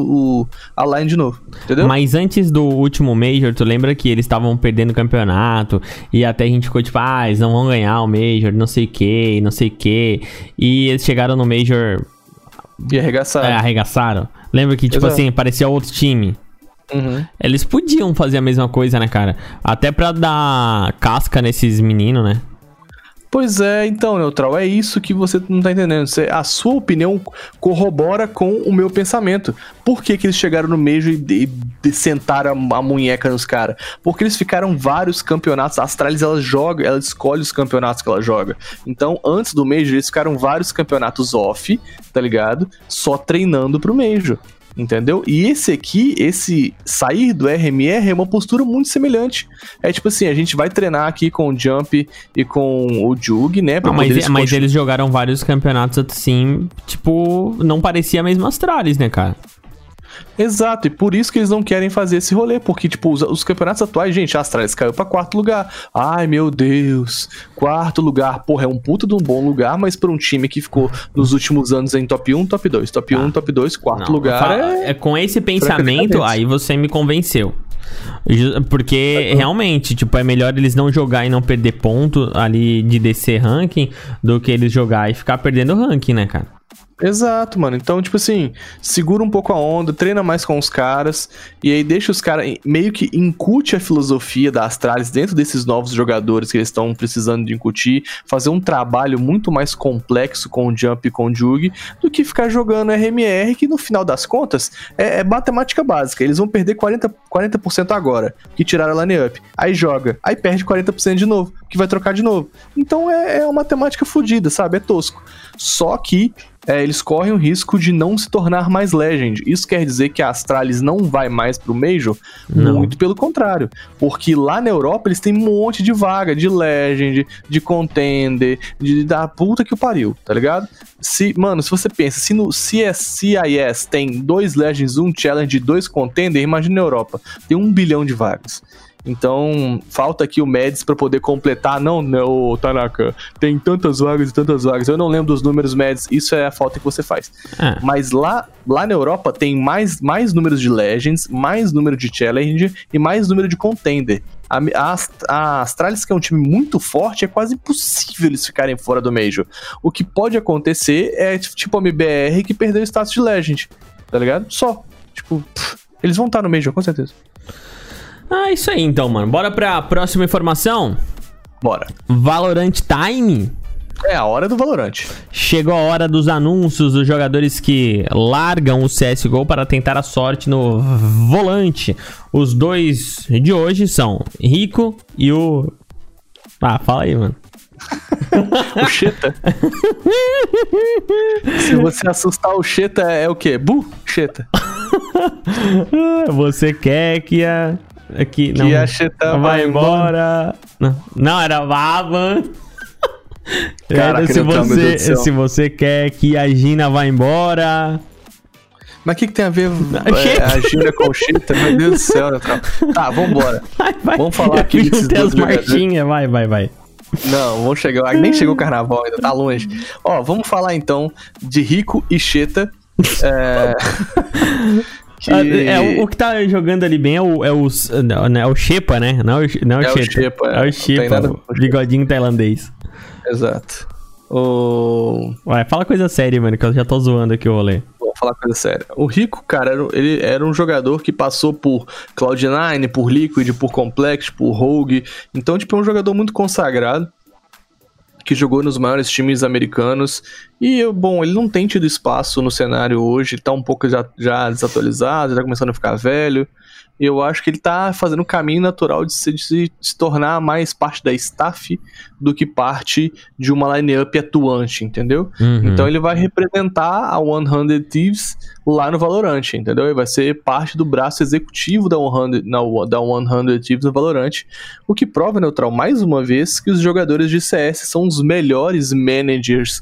o- a line de novo. Entendeu? Mas antes do último Major, tu lembra que eles estavam perdendo o campeonato e até a gente ficou tipo, ah, eles não vão ganhar o Major, não sei o que, não sei o que. E eles chegaram no Major, E arregaçar. é, arregaçaram. Lembra que, tipo Exato. assim, parecia outro time. Uhum. Eles podiam fazer a mesma coisa, né, cara? Até pra dar casca nesses meninos, né? Pois é, então, Neutral, é isso que você não tá entendendo. Você- a sua opinião corrobora com o meu pensamento. Por que, que eles chegaram no e, e, e sentaram a, a munheca nos caras? Porque eles ficaram vários campeonatos. A Astralis, ela joga, ela escolhe os campeonatos que ela joga. Então, antes do Major, eles ficaram vários campeonatos off, tá ligado? Só treinando pro Major. Entendeu? E esse aqui, esse sair do RMR é uma postura muito semelhante. É tipo assim, a gente vai treinar aqui com o Jump e com o Jug, né? Não, mas, poder mas eles jogaram vários campeonatos assim, tipo, não parecia a mesma Astralis, né, cara? Exato, e por isso que eles não querem fazer esse rolê, porque, tipo, os, os campeonatos atuais, gente, a Astralis caiu pra quarto lugar. Ai, meu Deus, quarto lugar, porra, é um puta de um bom lugar, mas pra um time que ficou nos últimos anos em top 1, top 2, top 1, top 2, quarto Não, lugar fala- é... é com esse pensamento, aí você me convenceu. Porque realmente, tipo, é melhor eles não jogar e não perder ponto ali de descer ranking do que eles jogar e ficar perdendo ranking, né, cara? Exato, mano. Então, tipo assim, segura um pouco a onda, treina mais com os caras, e aí deixa os caras meio que incute a filosofia da Astralis dentro desses novos jogadores que eles estão precisando de incutir, fazer um trabalho muito mais complexo com o Jump e com o Jug, do que ficar jogando RMR, que no final das contas é, é matemática básica. Eles vão perder 40%, 40% agora, que tiraram a line-up. Aí joga, aí perde 40% de novo, que vai trocar de novo. Então é, é uma matemática fodida, sabe? É tosco. Só que é, eles correm o risco de não se tornar mais Legend. Isso quer dizer que a Astralis não vai mais pro Major? Não. Muito pelo contrário. Porque lá na Europa eles têm um monte de vaga de Legend, de Contender, de da puta que o pariu, tá ligado? Se, mano, se você pensa, se no CSCIS tem dois Legends, um Challenge e dois Contender, imagina na Europa. Tem um bilhão de vagas. Então, falta aqui o Mads pra poder completar. Não, não, Tanaka, tem tantas vagas e tantas vagas. Eu não lembro dos números Mads, isso é a falta que você faz. É. Mas lá, lá na Europa tem mais, mais números de Legends, mais número de Challenge e mais número de Contender. A, a, a Astralis, que é um time muito forte, é quase impossível eles ficarem fora do Major. O que pode acontecer é tipo a MBR que perdeu o status de Legend, tá ligado? Só. Tipo, pff, eles vão estar no Major, com certeza. Ah, isso aí então, mano. Bora pra próxima informação. Bora. Valorant Time. É a hora do Valorante. Chegou a hora dos anúncios dos jogadores que largam o CSGO para tentar a sorte no volante. Os dois de hoje são Rico e o. Ah, fala aí, mano. O Cheta. Se você assustar o Cheta, é o quê? Bu? Cheta. Você quer que a. Que, Que a Cheta vai embora. Não, não era Vavan. Caraca, se, Neutral, meu Deus você, se você quer que a Gina vá embora. Mas o que, que tem a ver é, a Gina com o Cheta? Meu Deus do céu, Neutral. Tá, vambora. Vai, vai. Vamos falar Eu aqui desses dois marchinhas. Vai, vai, vai. Não, vamos chegar. Nem chegou o carnaval ainda, tá longe. Ó, vamos falar então de Rico e Cheta. É. que- Ah, é, o, o que tá jogando ali bem é o, é o, não, é o Shepa, né? Não, é o- não é o É. Shepa, é. É o Shepa, o bigodinho tailandês. Exato. O. Vai, fala coisa séria, mano, que eu já tô zoando aqui o rolê. Vou falar coisa séria. O Rico, cara, era, ele era um jogador que passou por Cloud9, por Liquid, por Complex, por Rogue. Então, tipo, é um jogador muito consagrado. Que jogou nos maiores times americanos. E, bom, ele não tem tido espaço no cenário hoje. Tá um pouco já, já desatualizado, já começando a ficar velho. E eu acho que ele tá fazendo o caminho natural de se, de se- se tornar mais parte da staff do que parte de uma line-up atuante, entendeu? Uhum. Então ele vai representar a 100 Thieves lá no Valorant, entendeu? Ele vai ser parte do braço executivo da 100, na, da 100 Thieves no Valorant, o que prova, Neutral, mais uma vez, que os jogadores de CS são os melhores managers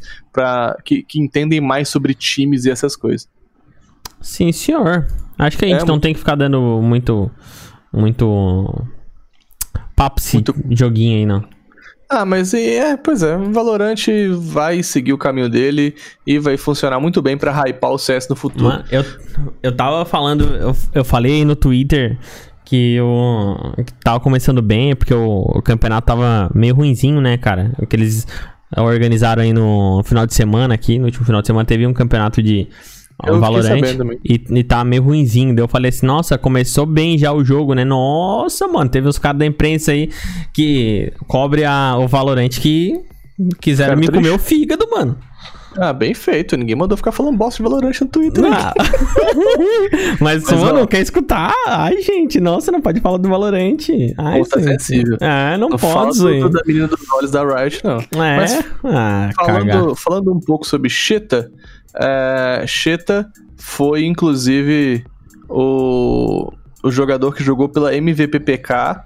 que, que entendem mais sobre times e essas coisas. Sim, senhor. Acho que a gente É, não muito- tem que ficar dando muito. Muito. Papo Muito- joguinho aí, não. Ah, mas é, pois é, o Valorant vai seguir o caminho dele e vai funcionar muito bem pra hypar o CS no futuro. Mano, eu, eu tava falando, eu, eu falei no Twitter que eu que tava começando bem, porque o, o campeonato tava meio ruinzinho, né, cara? O que eles organizaram aí no final de semana aqui, no último final de semana teve um campeonato de Eu Valorant e, e tá meio ruinzinho. Daí eu falei assim, nossa, começou bem já o jogo, né? Nossa, mano, teve uns caras da imprensa aí que cobre a, o Valorant que quiseram Ficaram me triste. comer o fígado, mano. Ah, bem feito, ninguém mandou ficar falando bosta de Valorant no Twitter. Ah. Mas, Mas, mano, quer escutar? Ai, gente, nossa, não pode falar do Valorant. Ai, Pô, tá sensível. Ah, não, Não pode, do da menina dos olhos da Riot, não. É? Mas ah, falando, falando um pouco sobre Cheta, é, Cheta foi inclusive o, o jogador que jogou pela MVPPK.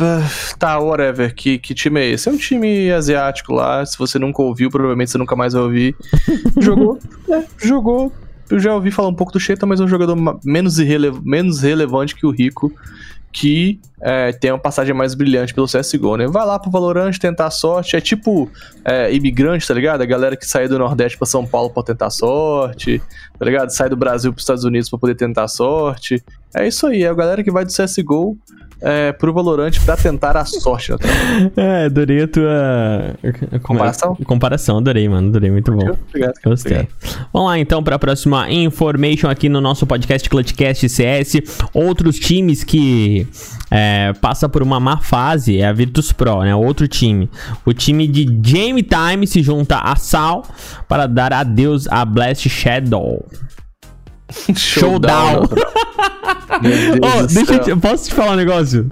Ah, Tá, whatever. Que, que time é esse? É um time asiático lá. Se você nunca ouviu, provavelmente você nunca mais vai ouvir. jogou, é, jogou. Eu já ouvi falar um pouco do Cheta, mas é um jogador menos, irrele- menos relevante que o Rico, que é, tem uma passagem mais brilhante pelo CSGO, né? Vai lá pro Valorant tentar a sorte. É tipo é, imigrante, tá ligado? A galera que sai do Nordeste pra São Paulo pra tentar a sorte, tá ligado? Sai do Brasil pros Estados Unidos pra poder tentar a sorte. É isso aí, é a galera que vai do CSGO é, pro Valorant pra tentar a sorte. É, adorei a tua. Comparação? Comparação, adorei, mano. Adorei, muito bom. Obrigado. Gostei. Vamos lá então para a próxima information aqui no nosso podcast Clutchcast CS. Outros times que é, passa por uma má fase é a Virtus Pro, né? Outro time. O time de Jamie Time se junta a Sal para dar adeus a Blast Shadow. Showdown. Deus Oh, deixa eu te, posso te falar um negócio?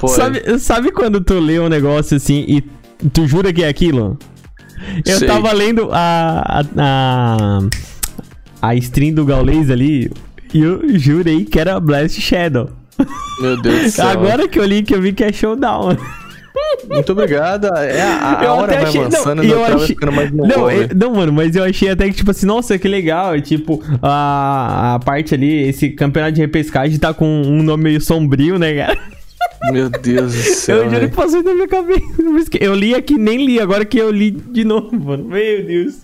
Pode. Sabe, sabe quando tu lê um negócio assim e tu jura que é aquilo? Eu Sei. tava lendo a, a, a, a stream do Gaules ali e eu jurei que era Blast Shadow. Meu Deus do céu. Agora que eu li que eu vi que é Showdown. Muito obrigado. É, a, a Eu hora vai achei- avançando não, e eu achei- ficando mais Não, é- né? não, mano, mas eu achei até que, tipo assim, nossa, que legal. e, Tipo, a, a parte ali, esse campeonato de repescagem tá com um nome meio sombrio, né, cara? Meu Deus do céu. eu juro velho. que passou na minha cabeça. Eu li aqui, nem li, agora que eu li de novo, mano. Meu Deus.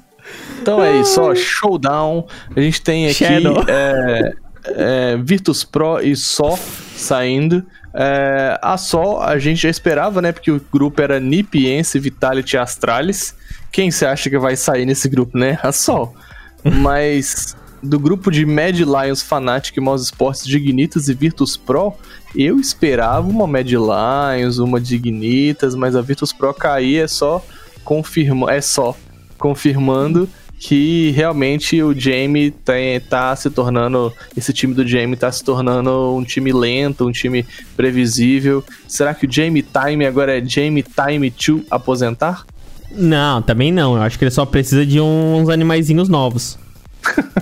Então é isso, ó. Showdown. A gente tem aqui é, é, Virtus Pro e Só saindo. É, a Só a gente já esperava, né? Porque o grupo era Nipiense, Vitality e Astralis. Quem você acha que vai sair nesse grupo, né? A Só. Mas do grupo de Mad Lions, Fnatic, Mouse Sports, Dignitas e Virtus Pro, eu esperava uma Mad Lions, uma Dignitas, mas a Virtus Pro cair é só confirma, é só confirmando que realmente o Jamie tem, tá se tornando. Esse time do Jamie tá se tornando um time lento, um time previsível. Será que o Jamie Time agora é Jamie Time to aposentar? Não, também não. Eu acho que ele só precisa de uns animaizinhos novos.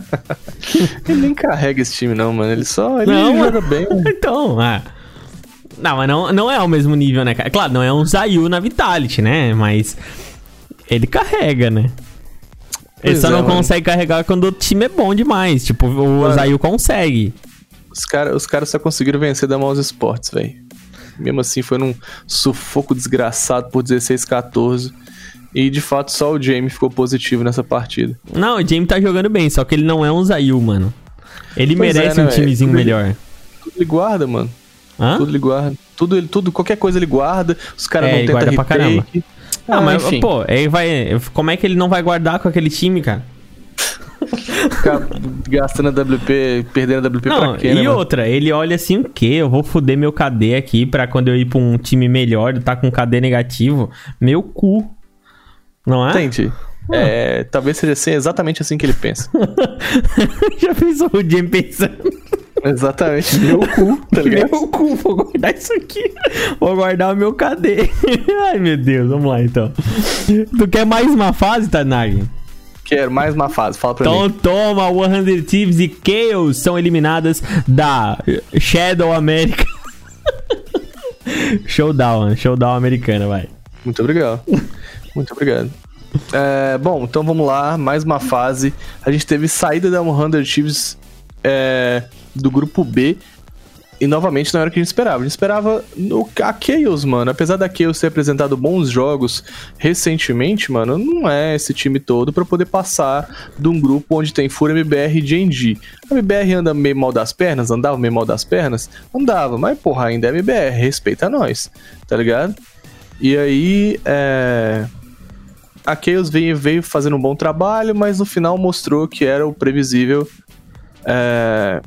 Ele nem carrega esse time, não, mano. Ele só ele Não, joga bem. Então, é. Não, mas não, não é o mesmo nível, né, cara? Claro, não é um Zayu na Vitality, né? Mas ele carrega, né? Ele só é, não mano. consegue carregar quando o time é bom demais. Tipo, o Mano. Zayu consegue. Os caras os cara só conseguiram vencer da Mouse Sports, velho. Mesmo assim, foi num sufoco desgraçado por 16 14. E de fato, só o Jamie ficou positivo nessa partida. Não, o Jamie tá jogando bem, só que ele não é um Zayu, mano. Ele Pois é, merece né, um timezinho Tudo- melhor. Tudo ele guarda, mano. Hã? Tudo ele guarda. Tudo, ele, tudo, qualquer coisa ele guarda. Os caras É, não ele tentam pra retake. Não, Ah, mas, enfim, pô, ele vai. Como é que ele não vai guardar com aquele time, cara? ficar gastando a WP, perdendo a WP Não, pra quê, e né, mano? outra, ele olha assim, o quê? Eu vou foder meu KD aqui pra quando eu ir pra um time melhor, tá com KD negativo. Meu cu. Não é? Entendi. É, talvez seja assim, exatamente assim que ele pensa. Já pensou o Jim pensando? Exatamente. Meu cu, tá ligado? Meu cu, vou guardar isso aqui. Vou guardar o meu KD. Ai, meu Deus, vamos lá então. Tu quer mais uma fase, Tanagi? Quero mais uma fase, fala pra Então mim. toma, 100 Thieves e Chaos são eliminadas da Shadow América. showdown, showdown americana, vai. Muito obrigado. Muito obrigado. É, bom, então vamos lá, mais uma fase. A gente teve saída da 100 Chiefs é, do grupo B. E novamente não era o que a gente esperava. A gente esperava no, a Chaos, mano. Apesar da Chaos ter apresentado bons jogos recentemente, mano, não é esse time todo pra poder passar de um grupo onde tem Fúria, MBR e GNG. A MBR anda meio mal das pernas, andava meio mal das pernas? Andava, mas porra, ainda é MBR, respeita nós, tá ligado? E aí, é... a Chaos veio, veio fazendo um bom trabalho, mas no final mostrou que era o previsível é,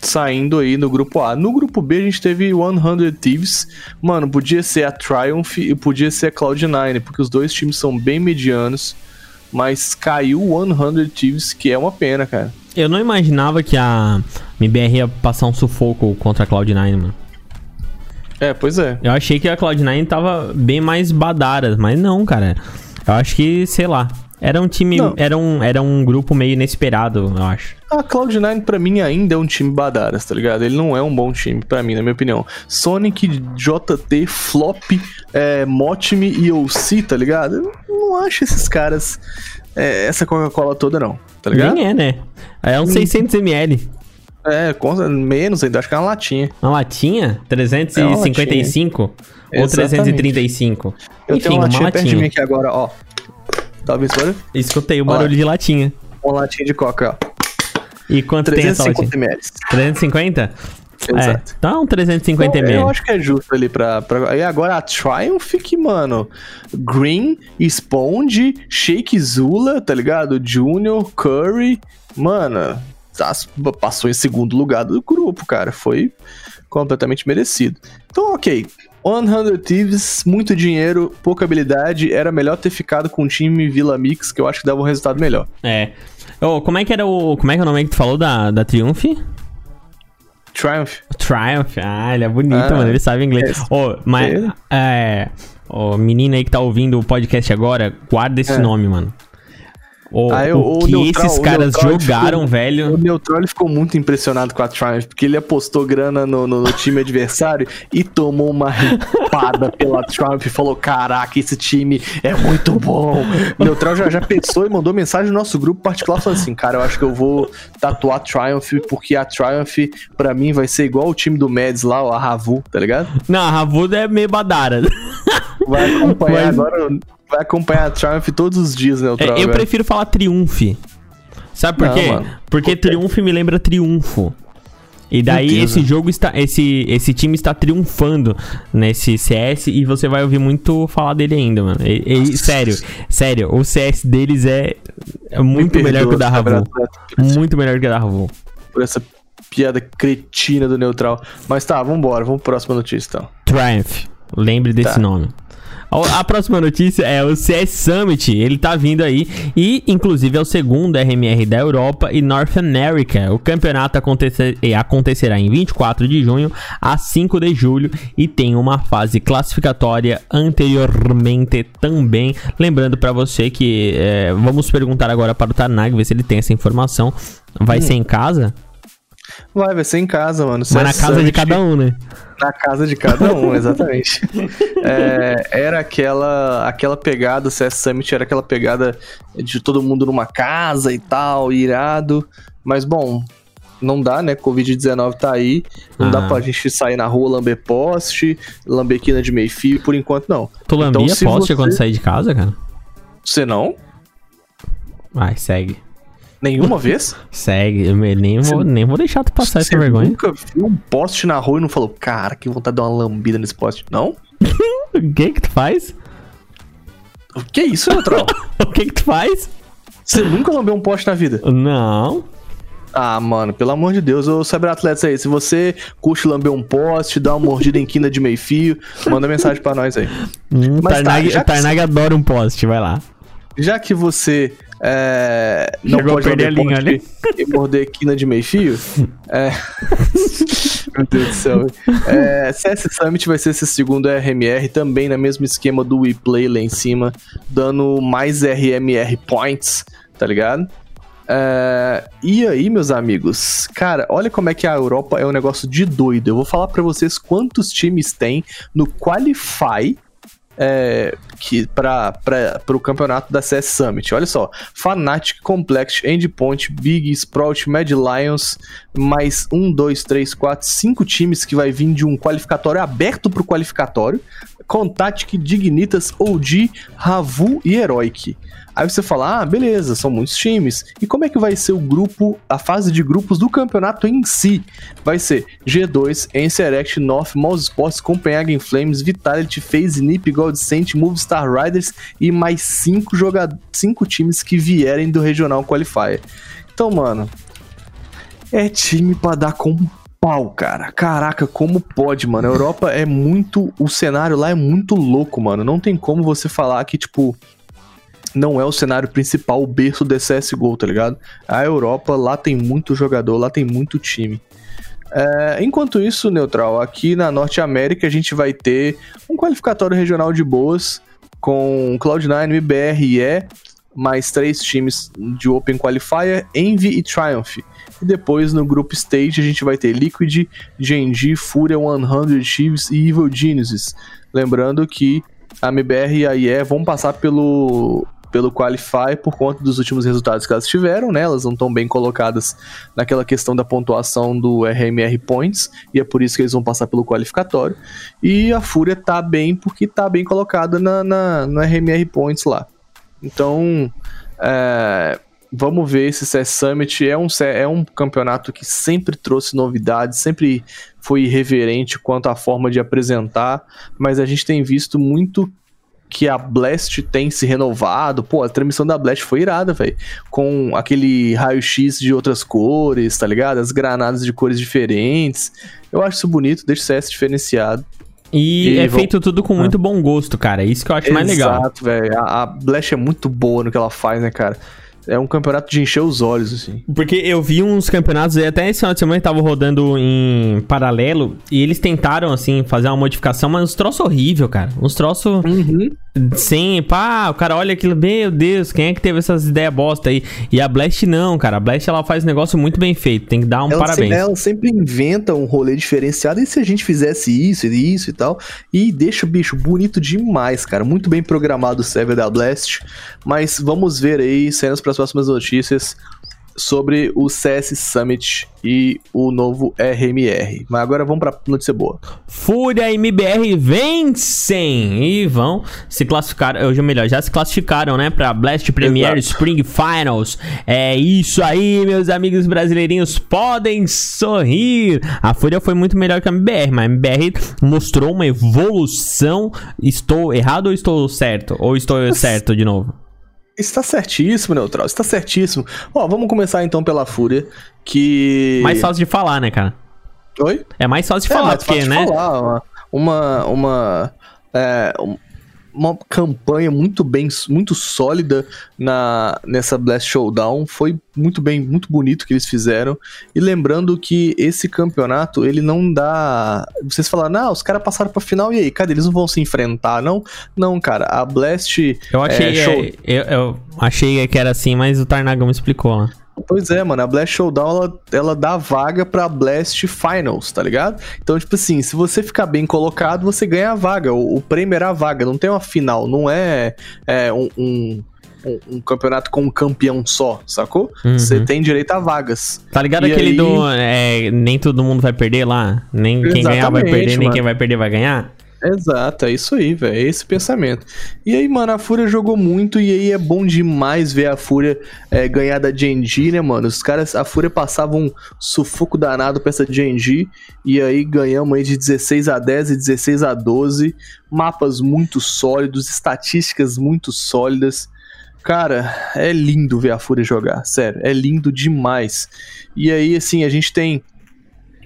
saindo aí no grupo A. No grupo B a gente teve 100 Thieves. Mano, podia ser a Triumph e podia ser a Cloud9, porque os dois times são bem medianos. Mas caiu 100 Thieves, que é uma pena, cara. Eu não imaginava que a MBR ia passar um sufoco contra a Cloud9, mano. É, pois é. Eu achei que a Cloud9 tava bem mais badara, mas não, cara. Eu acho que, sei lá. Era um time. Não. Era um, era um grupo meio inesperado, eu acho. A Cloud9 pra mim ainda é um time badaras, tá ligado? Ele não é um bom time pra mim, na minha opinião. Sonic, JT, Flop, é, Motime e OC, tá ligado? Eu não acho esses caras é, essa Coca-Cola toda não, tá ligado? Nem é, né? É um 600ml. É, com- menos ainda, acho que é uma latinha. Uma latinha? É 355? Ou Exatamente. 335? Eu Enfim, tenho uma uma latinha perto de mim latinha. aqui agora, ó. Tá esse barulho? Escutei o barulho de latinha. Uma latinha de coca, ó. E quanto tem essa latinha? 350 ml. 350? É, Exato. então 350 Então, ml. Eu acho que é justo ali pra, pra. E agora a Triumph, que, mano. Green, Sponge, Shake Zula, tá ligado? Junior, Curry. Mano, as- passou em segundo lugar do grupo, cara. Foi completamente merecido. Então, ok. 100 Thieves, muito dinheiro, pouca habilidade. Era melhor ter ficado com o time Villa Mix, que eu acho que dava um resultado melhor. É. Ô, como é que era o. Como é que é o nome que tu falou da, da Triumph? Triumph. Triumph. Ah, ele é bonito, Ah, mano. Ele sabe inglês. Ô, mas. Ele? É. Ô, menina aí que tá ouvindo o podcast agora, guarda esse É. nome, mano. Ah, eu- o que Neutral- esses caras jogaram, ficou- velho. O Neutral ele ficou muito impressionado com a Triumph, porque ele apostou grana no, no- no time adversário e tomou uma ripada pela Triumph e falou: Caraca, esse time é muito bom. O Neutral já, já pensou e mandou mensagem no nosso grupo particular falando assim: Cara, eu acho que eu vou tatuar a Triumph, porque a Triumph, pra mim, vai ser igual o time do Mads lá, o Ravu, tá ligado? Não, a Ravuda é meio badara. Vai acompanhar Mas- agora. Vai acompanhar a Triumph todos os dias, É, Neutral. eu agora. prefiro falar Triumph. Sabe por Não, quê? mano. Porque Por quê? Triumph me lembra triunfo. E daí esse jogo está. Esse, esse time está triunfando nesse CS e você vai ouvir muito falar dele ainda, mano. E- e- sério, sério, o CS deles é, é muito Me melhor que o da Ravu. Sabrina, Muito melhor que o da Ravu. por essa piada cretina do Neutral. Mas tá, vambora, vamos pra próxima notícia então. Triumph. Lembre desse Tá. nome. A próxima notícia é o CS Summit. Ele tá vindo aí e, inclusive, é o segundo RMR da Europa e North America. O campeonato acontecer- acontecerá em 24 de junho a 5 de julho e tem uma fase classificatória anteriormente também. Lembrando pra você que eh, vamos perguntar agora para o Tarnag, ver se ele tem essa informação. Vai Hum. ser em casa? Vai, vai ser em casa, mano. Mas na casa de cada um, né? Na casa de cada um, exatamente. É, era aquela aquela pegada, o CS Summit era aquela pegada de todo mundo numa casa e tal, irado. Mas, bom, não dá, né? Covid-19 tá aí. Não Ah. dá pra gente sair na rua, lamber poste, lamber quina de meio fio, por enquanto não. Tu lambia Então, poste você- quando sair de casa, cara? Você não? Vai, segue. Nenhuma vez? Segue, eu nem vou, nem vou deixar tu passar essa Você vergonha. nunca viu um poste na rua e não falou, cara, que vontade de dar uma lambida nesse poste? Não? O que que tu faz? O que é isso, Neutral? O que que tu faz? Você nunca lambeu um poste na vida? Não. Ah, mano, pelo amor de Deus, ô cyberatletas aí, se você curte lamber um poste, dar uma mordida em quina de meio fio, manda mensagem pra nós aí. Hum, Mas tá, Tarnag, que Tarnag adora um poste, vai lá. Já que você é, não Chegou a pode perder a linha, poste e morder quina de meio fio, é... Meu Deus do céu. É, CS Summit vai ser esse segundo RMR, também no mesmo esquema do WePlay lá em cima, dando mais RMR points, tá ligado? É, e aí, meus amigos, cara, olha como é que a Europa é um negócio de doido. Eu vou falar pra vocês quantos times tem no Qualify é, que para o campeonato da CS Summit. Olha só: Fnatic, Complex, Endpoint, Big, Sprout, Mad Lions, mais um, dois, três, quatro, cinco times que vai vir de um qualificatório aberto pro qualificatório. Contatic, Dignitas, OG, Ravu e Heroic. Aí você fala, ah, beleza, são muitos times. E como é que vai ser o grupo, a fase de grupos do campeonato em si? Vai ser G2, Encerect, North, Mouse Sports, Copenhagen Flames, Vitality, FaZe, Nip, Godsent, Movistar Riders e mais cinco, joga cinco times que vierem do Regional Qualifier. Então, mano, é time pra dar com pau, cara. Caraca, como pode, mano? A Europa é muito. O cenário lá é muito louco, mano. Não tem como você falar que, tipo. Não é o cenário principal, o berço do CSGO, tá ligado? A Europa, lá tem muito jogador, lá tem muito time. É, enquanto isso, Neutral, aqui na Norte América a gente vai ter um qualificatório regional de boas com Cloud9, MBR, IE, mais três times de Open Qualifier, Envy e Triumph. E depois no grupo Stage a gente vai ter Liquid, Genji, Fúria 100 Chiefs e Evil Geniuses. Lembrando que a MBR e a IE vão passar pelo pelo Qualify por conta dos últimos resultados que elas tiveram, né? Elas não estão bem colocadas naquela questão da pontuação do RMR Points, e é por isso que eles vão passar pelo qualificatório. E a Fúria tá bem porque tá bem colocada na, na, no RMR Points lá. Então, é, vamos ver esse CS Summit. É um, é um campeonato que sempre trouxe novidades, sempre foi irreverente quanto à forma de apresentar, mas a gente tem visto muito que a Blast tem se renovado. Pô, a transmissão da Blast foi irada, velho. Com aquele raio-x de outras cores, tá ligado? As granadas de cores diferentes. Eu acho isso bonito, deixa o CS diferenciado. E, e é feito tudo com muito ah. bom gosto, cara. Isso que eu acho Exato, mais legal. Exato, velho. A, a Blast é muito boa no que ela faz, né, cara? É um campeonato de encher os olhos, assim. Porque eu vi uns campeonatos, até esse final de semana tava rodando em paralelo, e eles tentaram, assim, fazer uma modificação, mas uns troços horrível, cara. Uns troços uhum. sem, pá, o cara olha aquilo, meu Deus, quem é que teve essas ideias bosta aí? E a Blast não, cara. A Blast, ela faz um negócio muito bem feito, tem que dar um ela parabéns. Sempre, ela sempre inventa um rolê diferenciado, e se a gente fizesse isso e isso e tal, e deixa o bicho bonito demais, cara. Muito bem programado o server da Blast, mas vamos ver aí cenas para as próximas notícias sobre o CS Summit e o novo RMR. Mas agora vamos pra notícia boa. Fúria e MBR vencem e vão se classificar, hoje melhor, já se classificaram, né, pra Blast Premier Exato. Spring Finals. É isso aí, meus amigos brasileirinhos, podem sorrir. A Fúria foi muito melhor que a MBR, mas a MBR mostrou uma evolução. Estou errado ou estou certo? Ou estou certo de novo? Está certíssimo, Neutral. Está certíssimo. Ó, vamos começar então pela Fúria, que... Mais fácil de falar, né, cara? Oi? É mais fácil de é, falar, porque, né? Falar, uma... uma é, uma campanha muito bem, muito sólida na nessa Blast Showdown. Foi muito bem, muito bonito que eles fizeram. E lembrando que esse campeonato, ele não dá. Vocês falaram, não, os caras passaram pra final e aí, cadê? Eles não vão se enfrentar, não? Não, cara, a Blast. Eu achei, é, show... é, eu, eu, achei que era assim, mas o Tarnagão explicou lá. Pois é, mano, a Blast Showdown ela, ela dá vaga pra Blast Finals, tá ligado? Então, tipo assim, se você ficar bem colocado, você ganha a vaga. O, o prêmio era a vaga, não tem uma final, não é, é um, um um, um, campeonato com um campeão só, sacou? Uhum. Você tem direito a vagas. Tá ligado e aquele aí... do. É, nem todo mundo vai perder lá? Nem quem ganhar vai perder, mano. nem quem vai perder vai ganhar? Exato, é isso aí, velho. É esse pensamento. E aí, mano, a Fúria jogou muito e aí é bom demais ver a Fúria é, ganhar da Genji, né, mano? Os caras, a Fúria passava um sufoco danado pra essa Genji e aí ganhamos aí de 16 a 10 e 16 a 12. Mapas muito sólidos, estatísticas muito sólidas. Cara, é lindo ver a Fúria jogar, sério, é lindo demais. E aí, assim, a gente tem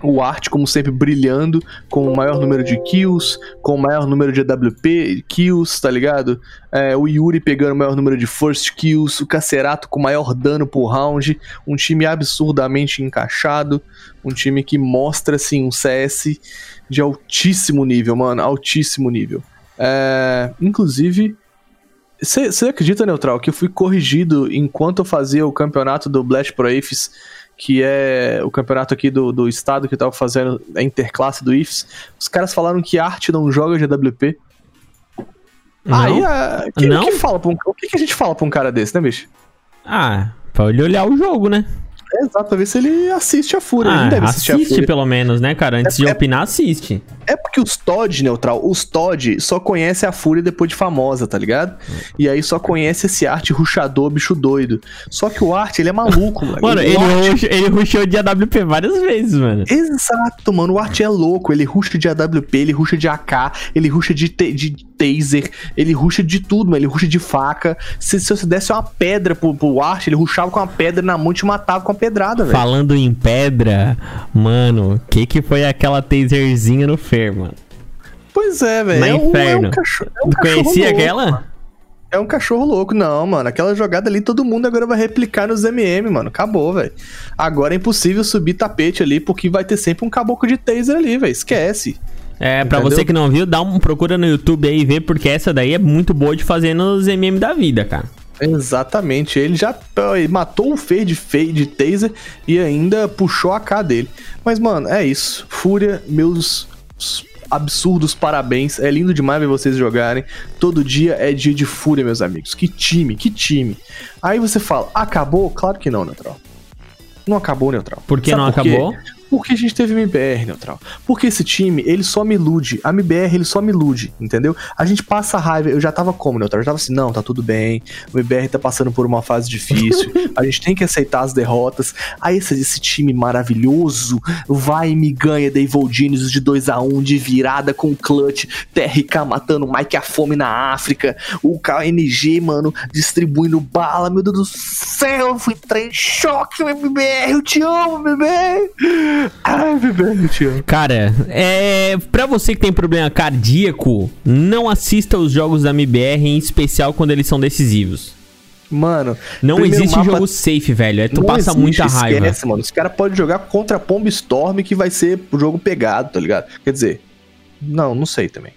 o Art, como sempre, brilhando, com o maior número de kills, com o maior número de AWP kills, tá ligado? É, o Yuri pegando o maior número de first kills, o Cacerato com o maior dano por round, um time absurdamente encaixado, um time que mostra, assim, um CS de altíssimo nível, mano, altíssimo nível. É, inclusive, você acredita, Neutral, que eu fui corrigido enquanto eu fazia o campeonato do Blast Pro Apes que é o campeonato aqui do, do estado que eu tava fazendo a interclasse do IFES, os caras falaram que arte não joga GWP. Não? Aí, a, que, não? Que fala um, o que, que a gente fala pra um cara desse, né, bicho? Ah, pra ele olhar o jogo, né? Exato, pra ver se ele assiste a Fúria. Ah, ele deve assistir assiste a Fúria. pelo menos, né, cara? Antes é, de opinar, assiste. É porque os Todd, Neutral, os Todd só conhecem a Fúria depois de famosa, tá ligado? E aí só conhece esse arte ruxador, bicho doido. Só que o arte, ele é maluco, mano. Mano, ele, arte... ele ruxou de AWP várias vezes, mano. Exato, mano. O arte é louco. Ele ruxa de AWP, ele ruxa de AK, ele ruxa de, de taser, ele ruxa de tudo, mano. Ele ruxa de faca. Se, se você desse uma pedra pro, pro arte, ele ruxava com uma pedra na mão e te matava com a pedrada, velho. Falando em pedra, mano, que que foi aquela taserzinha no Fer, mano? Pois é, velho. Na é inferno. Um, é um cachorro, é um tu conhecia louco, aquela? Mano. É um cachorro louco. Não, mano. Aquela jogada ali, todo mundo agora vai replicar nos MM, mano. Acabou, velho. Agora é impossível subir tapete ali, porque vai ter sempre um caboclo de taser ali, velho. Esquece. É, pra você que não viu, dá uma procura no YouTube aí e vê, porque essa daí é muito boa de fazer nos MM da vida, cara. Exatamente, ele já ele matou o Fer de, Fe- de taser e ainda puxou a K dele. Mas, mano, é isso. Fúria, meus absurdos parabéns. É lindo demais ver vocês jogarem. Todo dia é dia de Fúria, meus amigos. Que time, que time. Aí você fala, acabou? Claro que não, Neutral. Não acabou, Neutral. Por que Sabe não quê? Acabou? Porque a gente teve MBR, Neutral. Porque esse time, ele só me ilude. A MBR, ele só me ilude, entendeu? A gente passa raiva. Eu já tava como, Neutral? Eu já tava assim, não, tá tudo bem. O MBR tá passando por uma fase difícil. a gente tem que aceitar as derrotas. Aí esse, esse time maravilhoso vai e me ganha da Evil Genius de 2x1 de virada com clutch. TRK matando o Mike a fome na África. O KNG, mano, distribuindo bala. Meu Deus do céu, eu fui entrar em choque, MBR. Eu te amo, MBR. Ai, te amo. Cara, é. Pra você que tem problema cardíaco, não assista os jogos da MBR, em especial quando eles são decisivos. Mano, Não existe mapa- jogo safe, velho. É, tu não passa existe, muita raiva. Esquece, mano. Esse cara pode jogar contra a Pomba Storm que vai ser o jogo pegado, tá ligado? Quer dizer, não, não sei também.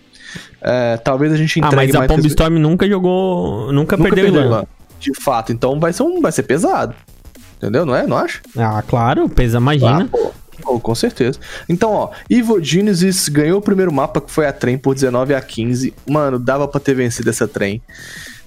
É, talvez a gente Ah, entregue mas a res- Storm nunca jogou. Nunca, Nunca perdeu perdeu. Ilan. De fato, então vai ser, um, vai ser pesado. Entendeu? Não é? Não acha? Ah, claro, pesa, imagina. Ah, Pô, com certeza. Então, ó, Ivo Genesis ganhou o primeiro mapa, que foi a trem, por 19 a 15. Mano, dava pra ter vencido essa trem.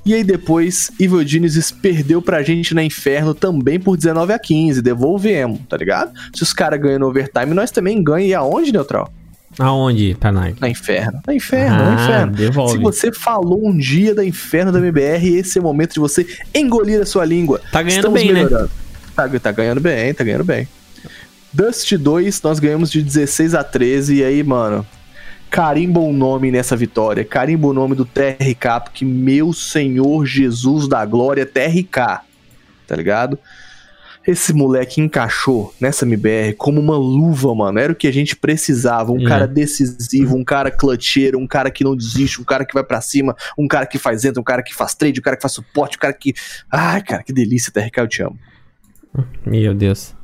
E aí depois, Evil Genesis perdeu pra gente na Inferno também por 19 a 15. Devolvemos, tá ligado? Se os caras ganham no overtime, nós também ganhamos. E aonde, Neutral? Aonde, Tanai? Na Inferno. Na Inferno, Ah, na Inferno. devolve. Se você falou um dia da Inferno da MBR, esse é o momento de você engolir a sua língua. Tá ganhando Estamos bem, né? melhorando. Tá, tá ganhando bem, tá ganhando bem. Dust 2, nós ganhamos de 16 a 13. E aí, mano, carimba o nome nessa vitória. Carimba o nome do TRK, porque meu Senhor Jesus da Glória, TRK. Tá ligado? Esse moleque encaixou nessa MBR como uma luva, mano. Era o que a gente precisava. Um É. cara decisivo, um cara clutcheiro, um cara que não desiste, um cara que vai pra cima, um cara que faz entra, um cara que faz trade, um cara que faz suporte, um cara que. Ai, cara, que delícia, TRK, eu te amo. Meu Deus.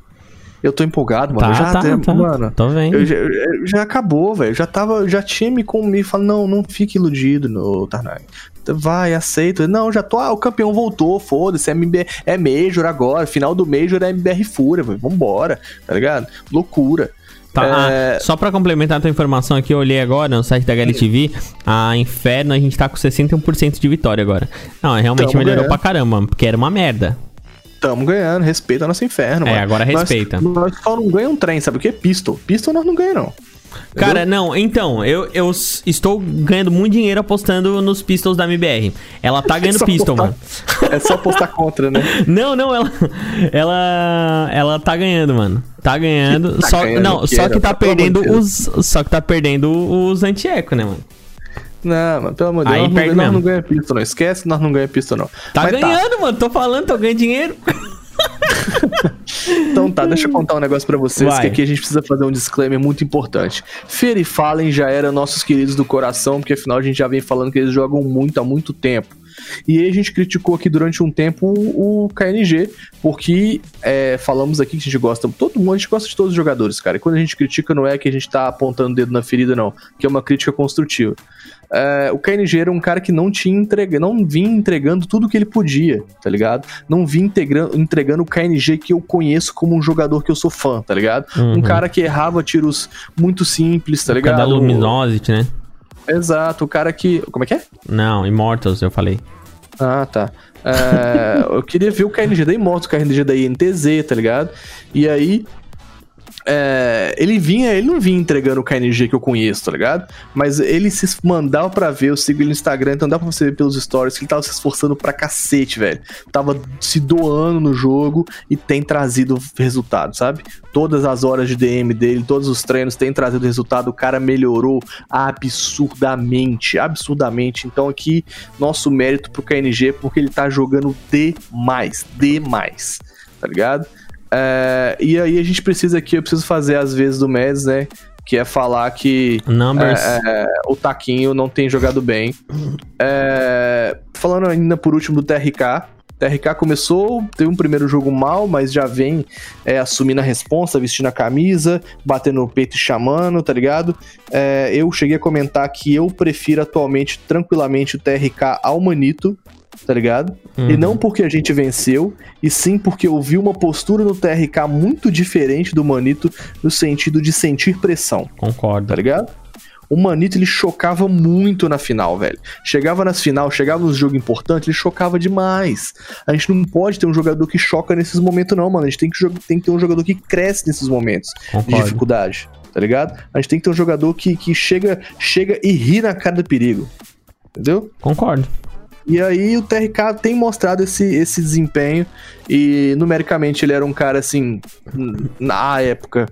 Eu tô empolgado, mano. Tá, Eu já tá, tá. Mano, Tô vendo. eu já, eu- já acabou, velho. Já tava, já tinha me comigo. Falando, não, não fique iludido no Tarnag. Vai, aceito. Não, já tô. Ah, o campeão voltou, foda-se. É, MB, é Major agora. Final do Major é MBR Fúria, velho. Vambora, tá ligado? Loucura. Tá, É, ah, só pra complementar a tua informação aqui, eu olhei agora no site da HLTV, a Inferno a gente tá com 61% de vitória agora. Não, realmente Tamo melhorou ganhando. pra caramba, porque era uma merda. Tamo ganhando, respeita nosso inferno, É, mano. agora Nós- respeita. Nós, só não ganhamos um trem, sabe o que? Pistol. Pistol nós não ganhamos, não. Cara, não, então, eu, eu estou ganhando muito dinheiro apostando nos pistols da MBR. Ela tá ganhando Só pistol, postar- mano. É só postar contra, né? Não, não, ela ela ela tá ganhando, mano. Tá ganhando. Tá só ganhando não, só que tá amor de perdendo os só que tá perdendo os anti-eco, né, mano? Não, mano, pelo amor de Deus, nós, não, nós não ganhamos pistol, não. Esquece que nós não ganhamos pistol, não. Tá Mas ganhando, mano. Tô falando, tô ganhando dinheiro. Então tá, deixa eu contar um negócio pra vocês, Vai. que aqui a gente precisa fazer um disclaimer muito importante. Fear e Fallen já eram nossos queridos do coração, porque afinal a gente já vem falando que eles jogam muito há muito tempo. E aí a gente criticou aqui durante um tempo o, o KNG, porque é, falamos aqui que a gente gosta, todo mundo, a gente gosta de todos os jogadores, cara. E quando a gente critica não é que a gente tá apontando o dedo na ferida, não, que é uma crítica construtiva. É, o KNG era um cara que não tinha entrega, não vinha entregando tudo que ele podia, tá ligado? Não vinha integrando, entregando o KNG que eu conheço como um jogador que eu sou fã, tá ligado? Um Uhum. cara que errava tiros muito simples, tá ligado? Cada Luminosity, né? Exato, o cara que. Como é que é? Não, Immortals, eu falei. Ah, tá. É, eu queria ver o KNG da Immortals, o KNG da INTZ, tá ligado? E aí. É, ele vinha, ele não vinha entregando o KNG que eu conheço, tá ligado? Mas ele se mandava pra ver, eu sigo ele no Instagram, então dá pra você ver pelos stories que ele tava se esforçando pra cacete, velho. Tava se doando no jogo e tem trazido resultado, sabe? Todas as horas de DM dele, todos os treinos têm trazido resultado, o cara melhorou absurdamente, absurdamente. Então aqui, nosso mérito pro KNG, porque ele tá jogando demais, demais, tá ligado? É, e aí a gente precisa aqui, eu preciso fazer às vezes do Mads, né? Que é falar que Numbers. é, o Taquinho não tem jogado bem. É, falando ainda por último do TRK. TRK começou, teve um primeiro jogo mal, mas já vem é, assumindo a responsa, vestindo a camisa, batendo no peito e chamando, tá ligado? É, eu cheguei a comentar que eu prefiro atualmente, tranquilamente, o TRK ao Manito, tá ligado? Uhum. E não porque a gente venceu, e sim porque eu vi uma postura no TRK muito diferente do Manito no sentido de sentir pressão, Concordo. tá ligado? O Manito ele chocava muito na final, velho. Chegava nas final, chegava nos jogos importantes, ele chocava demais. A gente não pode ter um jogador que choca nesses momentos, não, mano. A gente tem que, tem que ter um jogador que cresce nesses momentos de Concordo. dificuldade, tá ligado? A gente tem que ter um jogador que, que chega, chega e ri na cara do perigo. Entendeu? Concordo. E aí o TRK tem mostrado esse, esse desempenho e numericamente ele era um cara assim, na época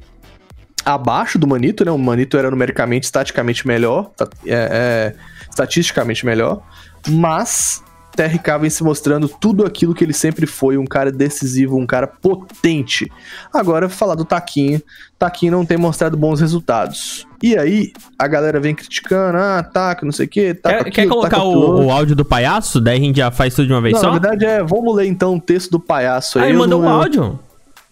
abaixo do Manito, né? O Manito era numericamente, estaticamente melhor, é, é, estatisticamente melhor, mas TRK vem se mostrando tudo aquilo que ele sempre foi, um cara decisivo, um cara potente. Agora, falar do Taquinho, Taquinho não tem mostrado bons resultados. E aí, a galera vem criticando, ah, Taco, não sei o quê, Taco Quer, quer aquilo, colocar Taco aquilo o, o áudio do palhaço? Daí a gente já faz tudo de uma vez Não, só? na verdade é, vamos ler então o texto do palhaço ah, aí. ele mandou um não- áudio.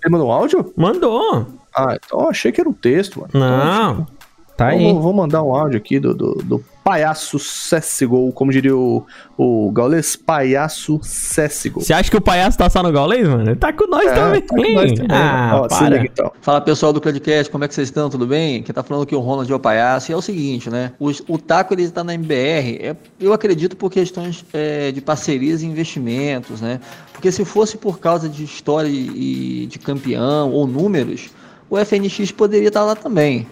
Ele mandou um áudio? Mandou. Ah, então eu achei que era um texto, mano. Não. Tá aí. Vou, vou mandar um áudio aqui do, do, do palhaço Céssigo, como diria o, o Gaules, palhaço Céssigo. Você acha que o palhaço tá só no Gaulês, mano? Ele tá com nós É, também. tá com nós também. Ah, Ó, para. liga então. Fala pessoal do Credcast, como é que vocês estão? Tudo bem? Quem tá falando aqui é o Ronald é o Palhaço. E é o seguinte, né? O, o Taco ele tá na MBR, é, eu acredito por questões é, de parcerias e investimentos, né? Porque se fosse por causa de história e de campeão ou números, o FNX poderia estar lá também.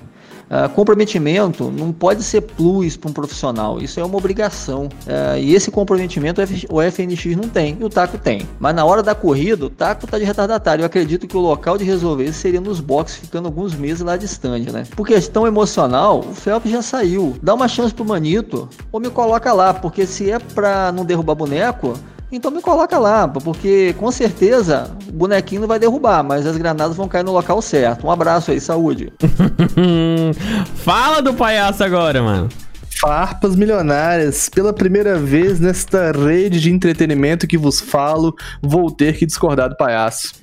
Ah, comprometimento não pode ser plus para um profissional, isso é uma obrigação. Ah, e esse comprometimento o FNX não tem e o Taco tem. Mas na hora da corrida, o Taco tá de retardatário. Eu acredito que o local de resolver isso seria nos boxes, ficando alguns meses lá distante, né? Por questão emocional, o Phelps já saiu. Dá uma chance pro Manito ou me coloca lá, porque se é pra não derrubar boneco. Então me coloca lá, porque com certeza o bonequinho não vai derrubar, mas as granadas vão cair no local certo. Um abraço aí, saúde. Fala do palhaço agora, mano. Farpas milionárias, pela primeira vez nesta rede de entretenimento que vos falo, vou ter que discordar do palhaço.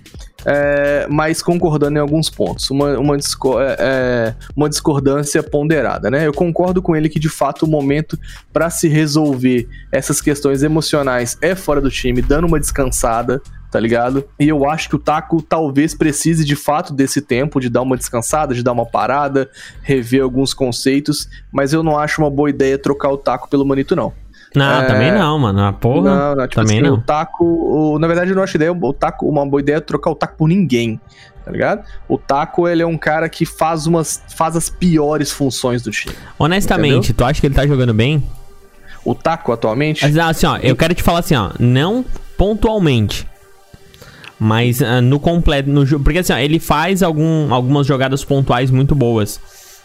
É, mas concordando em alguns pontos. Uma, uma, é, é, uma discordância ponderada, né? Eu concordo com ele que, de fato, o momento para se resolver essas questões emocionais é fora do time, dando uma descansada, tá ligado? E eu acho que o Taco talvez precise, de fato, desse tempo de dar uma descansada, de dar uma parada, rever alguns conceitos, mas eu não acho uma boa ideia trocar o Taco pelo Manito, não. Não, É. também não, mano. A porra. Não, não, tipo também assim, não. o taco. o- na verdade, eu não acho ideia, o taco, uma boa ideia é trocar o taco por ninguém. Tá ligado? O taco, ele é um cara que faz umas. faz as piores funções do time. Honestamente, tu acha que ele tá jogando bem? O taco atualmente. Mas, assim, ó, eu quero te falar assim, ó, não pontualmente. Mas ah, no completo, no. Porque assim, ó, ele faz algum, algumas jogadas pontuais muito boas.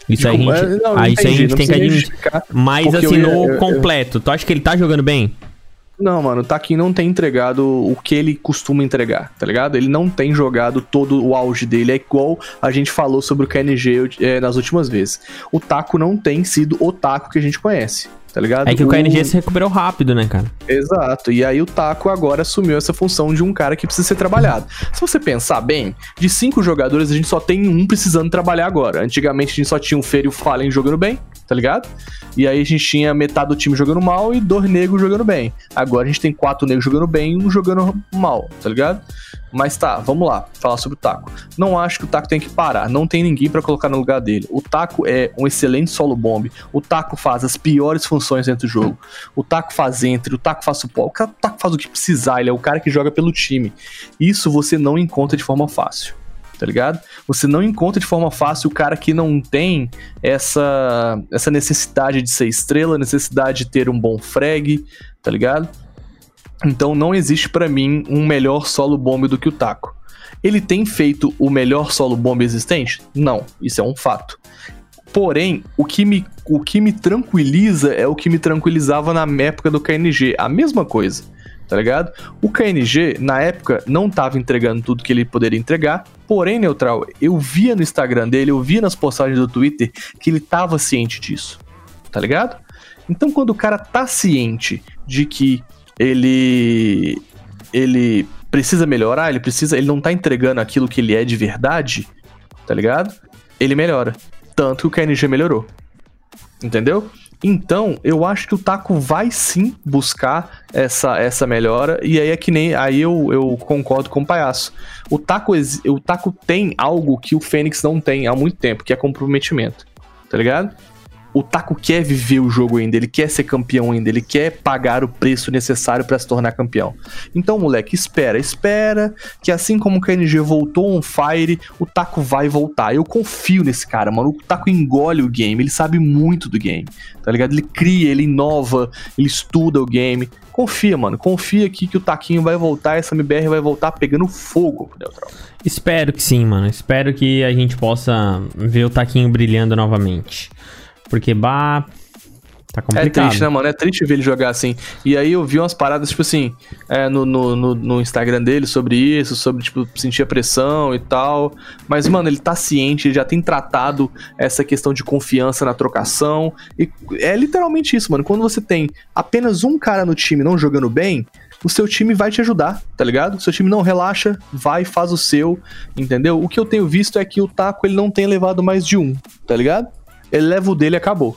Isso aí a gente, é, não, ah, isso aí a entendi, gente tem que admitir. Mas assim, no eu- eu- completo, tu acha que ele tá jogando bem? Não, mano, o Taquinho não tem entregado o que ele costuma entregar, tá ligado? Ele não tem jogado todo o auge dele. É igual a gente falou sobre o KNG eh, nas últimas vezes. O Taco não tem sido o Taco que a gente conhece, tá ligado? É que o KNG se recuperou rápido, né, cara? Exato. E aí o Taco agora assumiu essa função de um cara que precisa ser trabalhado. Se você pensar bem, de cinco jogadores a gente só tem um precisando trabalhar agora. Antigamente a gente só tinha o Fer e o Fallen jogando bem, tá ligado? E aí a gente tinha metade do time jogando mal e dois negros jogando bem. Agora a gente tem quatro negros jogando bem e um jogando mal, tá ligado? Mas tá, vamos lá, falar sobre o Taco. Não acho que o Taco tem que parar, não tem ninguém pra colocar no lugar dele. O Taco é um excelente solo bomb. O Taco faz as piores funções dentro do jogo. O Taco faz entre, o Taco faz suporte, o Taco faz o que precisar, ele é o cara que joga pelo time. Isso você não encontra de forma fácil. Tá ligado? Você não encontra de forma fácil o cara que não tem essa, essa necessidade de ser estrela, necessidade de ter um bom frag, tá ligado? Então não existe pra mim um melhor solo bomb do que o Taco. Ele tem feito o melhor solo bomb existente? Não, isso é um fato. Porém, o que, me, o que me tranquiliza é o que me tranquilizava na época do KNG. A mesma coisa, tá ligado? O KNG, na época, não tava entregando tudo que ele poderia entregar. Porém, Neutral, eu via no Instagram dele, eu via nas postagens do Twitter que ele tava ciente disso, tá ligado? Então, quando o cara tá ciente de que ele ele precisa melhorar, ele precisa, ele não tá entregando aquilo que ele é de verdade, tá ligado? Ele melhora. Tanto que o KNG melhorou. Entendeu? Então, eu acho que o Taco vai sim buscar essa, essa melhora. E aí é que nem. Aí eu, eu concordo com o palhaço. O Taco, o Taco tem algo que o Fênix não tem há muito tempo, que é comprometimento. Tá ligado? O Taco quer viver o jogo ainda, ele quer ser campeão ainda, ele quer pagar o preço necessário para se tornar campeão. Então, moleque, espera, espera, que assim como o KNG voltou on fire, o Taco vai voltar. Eu confio nesse cara, mano. O Taco engole o game, ele sabe muito do game, tá ligado? Ele cria, ele inova, ele estuda o game. Confia, mano, confia aqui que o Taquinho vai voltar, essa MBR vai voltar pegando fogo Neutral. Espero que sim, mano. Espero que a gente possa ver o Taquinho brilhando novamente. Porque, bah. Tá complicado. É triste, né, mano? É triste ver ele jogar assim. E aí eu vi umas paradas, tipo assim, é, no, no, no, no, Instagram dele sobre isso, sobre, tipo, sentir a pressão e tal. Mas, mano, ele tá ciente, ele já tem tratado essa questão de confiança na trocação. E é literalmente isso, mano. Quando você tem apenas um cara no time não jogando bem, o seu time vai te ajudar, tá ligado? O seu time não relaxa, vai, faz o seu, entendeu? O que eu tenho visto é que o Taco ele não tem levado mais de um, tá ligado? Ele leva o dele e acabou.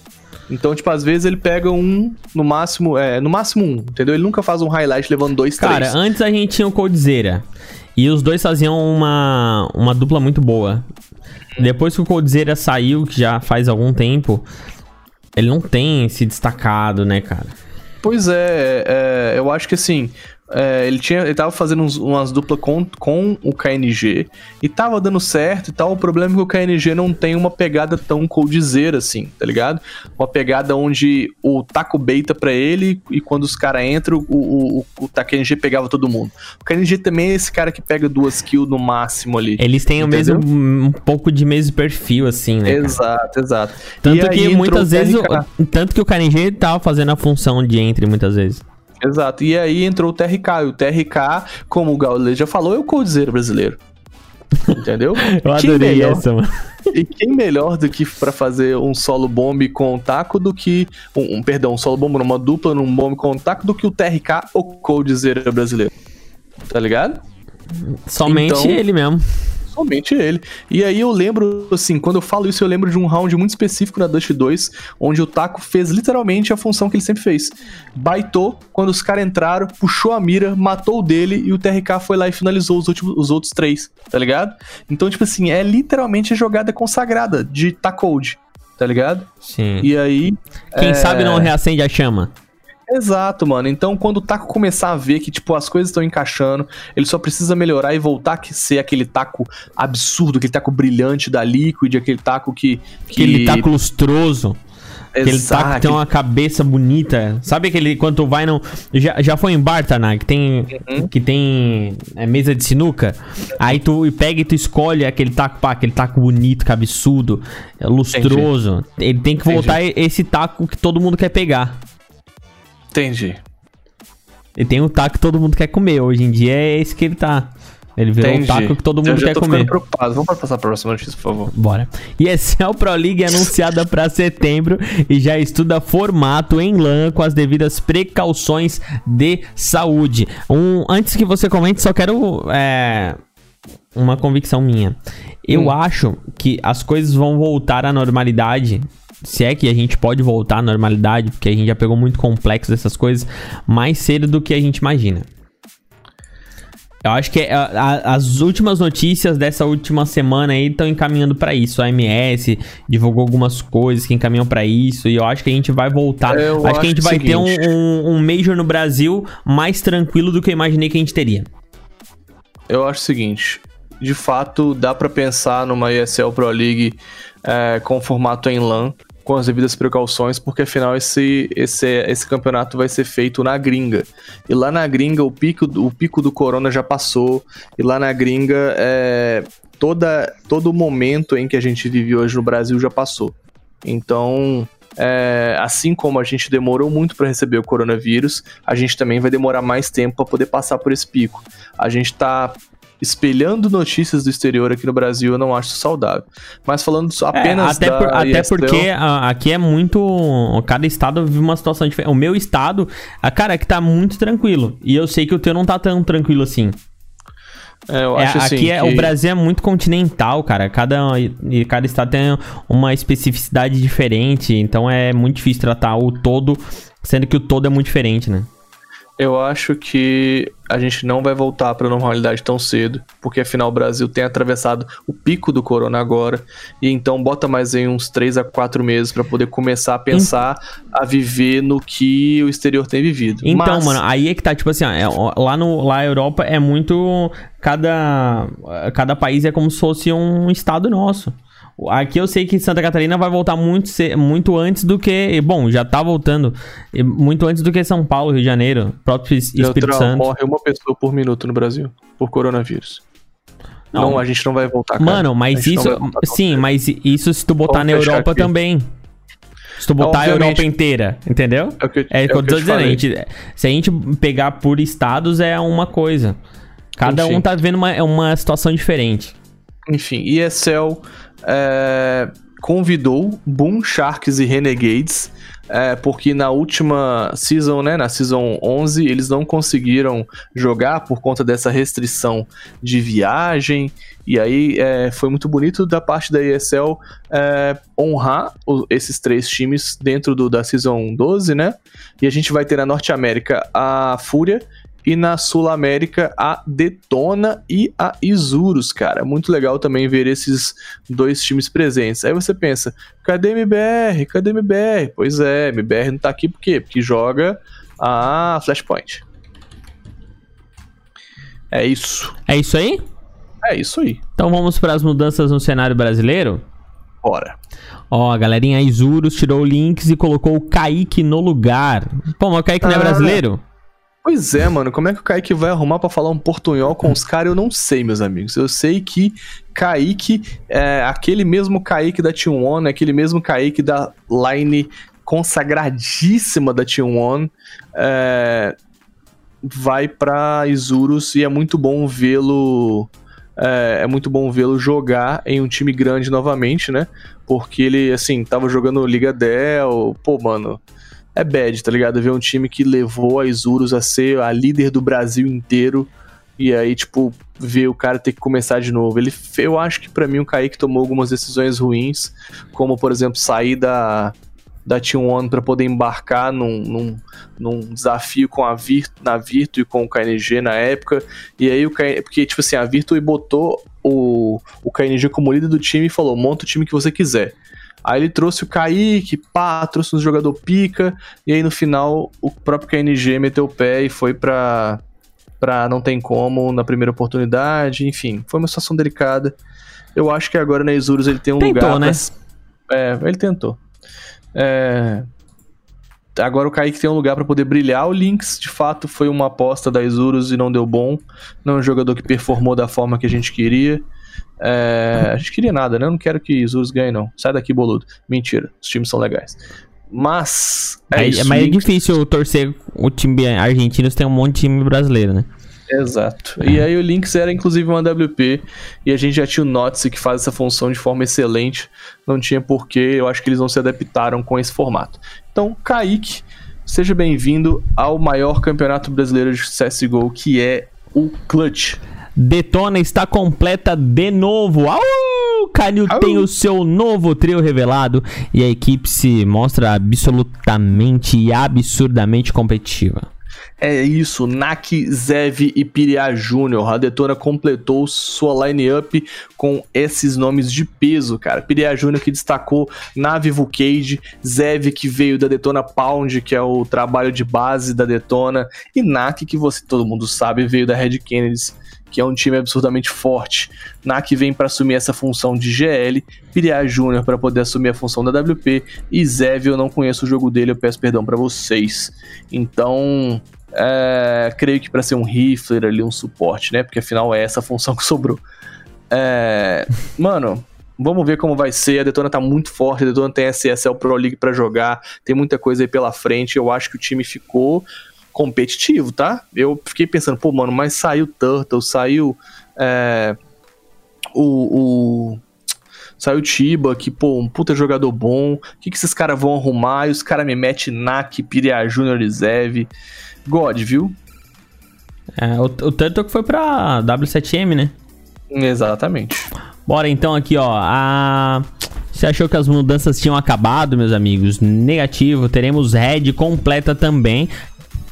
Então, tipo, às vezes ele pega um, no máximo, é, no máximo um, entendeu? Ele nunca faz um highlight levando dois, Cara, três. Cara, antes a gente tinha o Coldzera. E os dois faziam uma, uma dupla muito boa. Depois que o Coldzera saiu, que já faz algum tempo, ele não tem se destacado, né, cara? Pois é, é eu acho que assim, é, ele, tinha, ele tava fazendo uns, umas duplas com, com o KNG e tava dando certo e tal. O problema é que o KNG não tem uma pegada tão coldzera assim, tá ligado? Uma pegada onde o taco beita pra ele e quando os caras entram, o, o, o, KNG pegava todo mundo. O KNG também é esse cara que pega duas kills no máximo ali. Eles têm o mesmo, um pouco de mesmo perfil, assim, né? Exato, cara? exato. Tanto e que muitas vezes. O, tanto que o KNG tava fazendo a função de entre muitas vezes. Exato. E aí entrou o TRK. E o TRK, como o Gaules já falou, é o coldzera brasileiro. Entendeu? Eu adorei melhor, essa, mano. E quem melhor do que para fazer um solo bomb com o taco do que. Um, um, perdão, um solo bomb numa dupla num bomb com o taco do que o TRK ou coldzera brasileiro. Tá ligado? Somente então, ele mesmo somente ele. E aí eu lembro, assim, quando eu falo isso, eu lembro de um round muito específico na Dust 2, onde o Taco fez literalmente a função que ele sempre fez. Baitou, quando os caras entraram, puxou a mira, matou o dele e o TRK foi lá e finalizou os, últimos, os outros três, tá ligado? Então, tipo assim, é literalmente a jogada consagrada de Tacold, tá ligado? Sim. E aí. Quem é... sabe não reacende a chama. Exato, mano. Então, quando o taco começar a ver que, tipo, as coisas estão encaixando, ele só precisa melhorar e voltar a ser aquele taco absurdo, aquele taco brilhante da Liquid, aquele taco que. que... Aquele taco lustroso. Aquele taco que tem uma cabeça bonita. Sabe aquele quando tu vai no. Já, já foi em bar, Taná, que tem. Uhum. Que tem é, mesa de sinuca. Aí tu pega e tu escolhe aquele taco, pá, aquele taco bonito, cabeçudo, é lustroso. Entendi. Ele tem que voltar Entendi. esse taco que todo mundo quer pegar. Entendi. Ele tem um taco que todo mundo quer comer. Hoje em dia é esse que ele tá. Ele virou Entendi. um taco que todo mundo eu já quer tô comer. preocupado. Vamos passar para a próxima notícia, por favor. Bora. E ESL Pro League é anunciada para setembro e já estuda formato em LAN com as devidas precauções de saúde. Um, antes que você comente, só quero é, uma convicção minha. Eu hum. acho que as coisas vão voltar à normalidade se é que a gente pode voltar à normalidade, porque a gente já pegou muito complexo dessas coisas, mais cedo do que a gente imagina. Eu acho que a, a, as últimas notícias dessa última semana aí estão encaminhando para isso. A MS divulgou algumas coisas que encaminham para isso e eu acho que a gente vai voltar. Eu acho, acho que a gente vai seguinte. ter um, um, um Major no Brasil mais tranquilo do que eu imaginei que a gente teria. Eu acho o seguinte, de fato dá para pensar numa ESL Pro League é, com formato em LAN com as devidas precauções, porque afinal esse, esse, esse campeonato vai ser feito na gringa. E lá na gringa o pico, o pico do corona já passou, e lá na gringa é, toda, todo o momento em que a gente vive hoje no Brasil já passou. Então, é, assim como a gente demorou muito para receber o coronavírus, a gente também vai demorar mais tempo para poder passar por esse pico. A gente está espelhando notícias do exterior aqui no Brasil, eu não acho saudável. Mas falando apenas é, até por, Até porque a, aqui é muito... Cada estado vive uma situação diferente. O meu estado, a, cara, é que tá muito tranquilo. E eu sei que o teu não tá tão tranquilo assim. É, eu É, acho assim. aqui é, que- o Brasil é muito continental, cara. Cada, e cada estado tem uma especificidade diferente, então é muito difícil tratar o todo, sendo que o todo é muito diferente, né? Eu acho que a gente não vai voltar para normalidade tão cedo, porque afinal o Brasil tem atravessado o pico do corona agora, e então bota mais em uns 3 a 4 meses para poder começar a pensar a viver no que o exterior tem vivido. Então, Mas- mano, aí é que tá, tipo assim, ó, é, lá, no, lá na Europa é muito. Cada, cada país é como se fosse um estado nosso. Aqui eu sei que Santa Catarina vai voltar muito, muito antes do que. Bom, já tá voltando. e Muito antes do que São Paulo, Rio de Janeiro, próprio Es- Espírito Neutral, Santo. morre uma pessoa por minuto no Brasil por coronavírus. Não. Não, a gente não vai voltar, cara. Mano, mas isso. Sim, mas isso se tu botar Vamos na Europa aqui. também. Se tu botar a. Europa inteira, entendeu? É o que eu, É eu o tô dizendo. A gente, se a gente pegar por estados, é uma coisa. Cada Enfim. um tá vendo uma, uma situação diferente. Enfim, ESL é, convidou Boom Sharks e Renegades, é, porque na última season, né, na season 11, eles não conseguiram jogar por conta dessa restrição de viagem, e aí é, foi muito bonito da parte da ESL é, honrar o- esses três times dentro do, da season 12, né, e a gente vai ter na Norte América a Fúria, e na Sul América a Detona e a Isurus, cara. Muito legal também ver esses dois times presentes. Aí você pensa, cadê MBR? Cadê MBR? Pois é, MBR não tá aqui por quê? Porque joga a Flashpoint. É isso. É isso aí? É isso aí. Então vamos para as mudanças no cenário brasileiro? Bora. Ó, a galerinha Isurus tirou o Lynx e colocou o Kaique no lugar. Pô, mas o Kaique não é Ah. brasileiro? Pois é, mano, como é que o Kaique vai arrumar pra falar um portunhol com os caras? Eu não sei, meus amigos. Eu sei que Kaique é aquele mesmo Kaique da Team One, aquele mesmo Kaique da line consagradíssima da Team One. É, vai pra Isurus e é muito bom vê-lo. É, é muito bom vê-lo jogar em um time grande novamente, né? Porque ele, assim, tava jogando Liga Dell. Pô, mano, é bad, tá ligado? Ver um time que levou a Isurus a ser a líder do Brasil inteiro e aí, tipo, ver o cara ter que começar de novo. Ele, eu acho que pra mim o Kaique tomou algumas decisões ruins, como, por exemplo, sair da, da Team One pra poder embarcar num, num, num desafio com a Virt, na Virtu e com o KNG na época. E aí o KNG, porque, tipo assim, a Virtu botou o, o KNG como líder do time e falou: monta o time que você quiser. Aí ele trouxe o Kaique, pá, trouxe um jogador pica, e aí no final o próprio KNG meteu o pé e foi pra, pra não tem como na primeira oportunidade, enfim, foi uma situação delicada. Eu acho que agora na Isurus ele tem um Tentou, lugar né? pra... É, ele tentou. É, Agora o Kaique tem um lugar pra poder brilhar. O Lynx, de fato, foi uma aposta da Isurus e não deu bom. Não é um jogador que performou da forma que a gente queria. É, a gente queria nada, né? Eu não quero que Isurus ganhe, não. Sai daqui, boludo. Mentira, os times são legais. Mas. É isso, mas é Lynx- difícil torcer o time argentino tem um monte de time brasileiro, né? Exato. E aí o Lynx era inclusive uma WP e a gente já tinha o Notsi que faz essa função de forma excelente. Não tinha porquê, eu acho que eles não se adaptaram com esse formato. Então, Kaique, seja bem-vindo ao maior campeonato brasileiro de CSGO, que é o Clutch. Detona está completa de novo. Au! Canil Au! tem o seu novo trio revelado e a equipe se mostra absolutamente e absurdamente competitiva. É isso, Naki, Zev e Piria Júnior. A Detona completou sua line-up com esses nomes de peso, cara. Piria Júnior que destacou na Vivo Cage, Zev que veio da Detona Pound, que é o trabalho de base da Detona, e Naki que você todo mundo sabe veio da Red Kennedys, que é um time absurdamente forte. Naki vem para assumir essa função de GL, Piria Júnior para poder assumir a função da WP e Zev eu não conheço o jogo dele, eu peço perdão para vocês. Então, é, creio que para ser um rifler ali, um suporte, né? Porque afinal é essa função que sobrou. É, mano, vamos ver como vai ser. A Detona tá muito forte, a Detona tem a CSL Pro League pra jogar, tem muita coisa aí pela frente. Eu acho que o time ficou competitivo, tá? Eu fiquei pensando, pô, mano, mas saiu Turtle, saiu é, o, o Saiu Tiba, que, pô, um puta jogador bom. O que, que esses caras vão arrumar? E os caras me metem Nak, Piria Júnior e Zev. God, viu? É, o, o Turtle que foi pra W7M, né? Exatamente. Bora então aqui, ó. A... Você achou que as mudanças tinham acabado, meus amigos? Negativo. Teremos Red completa também.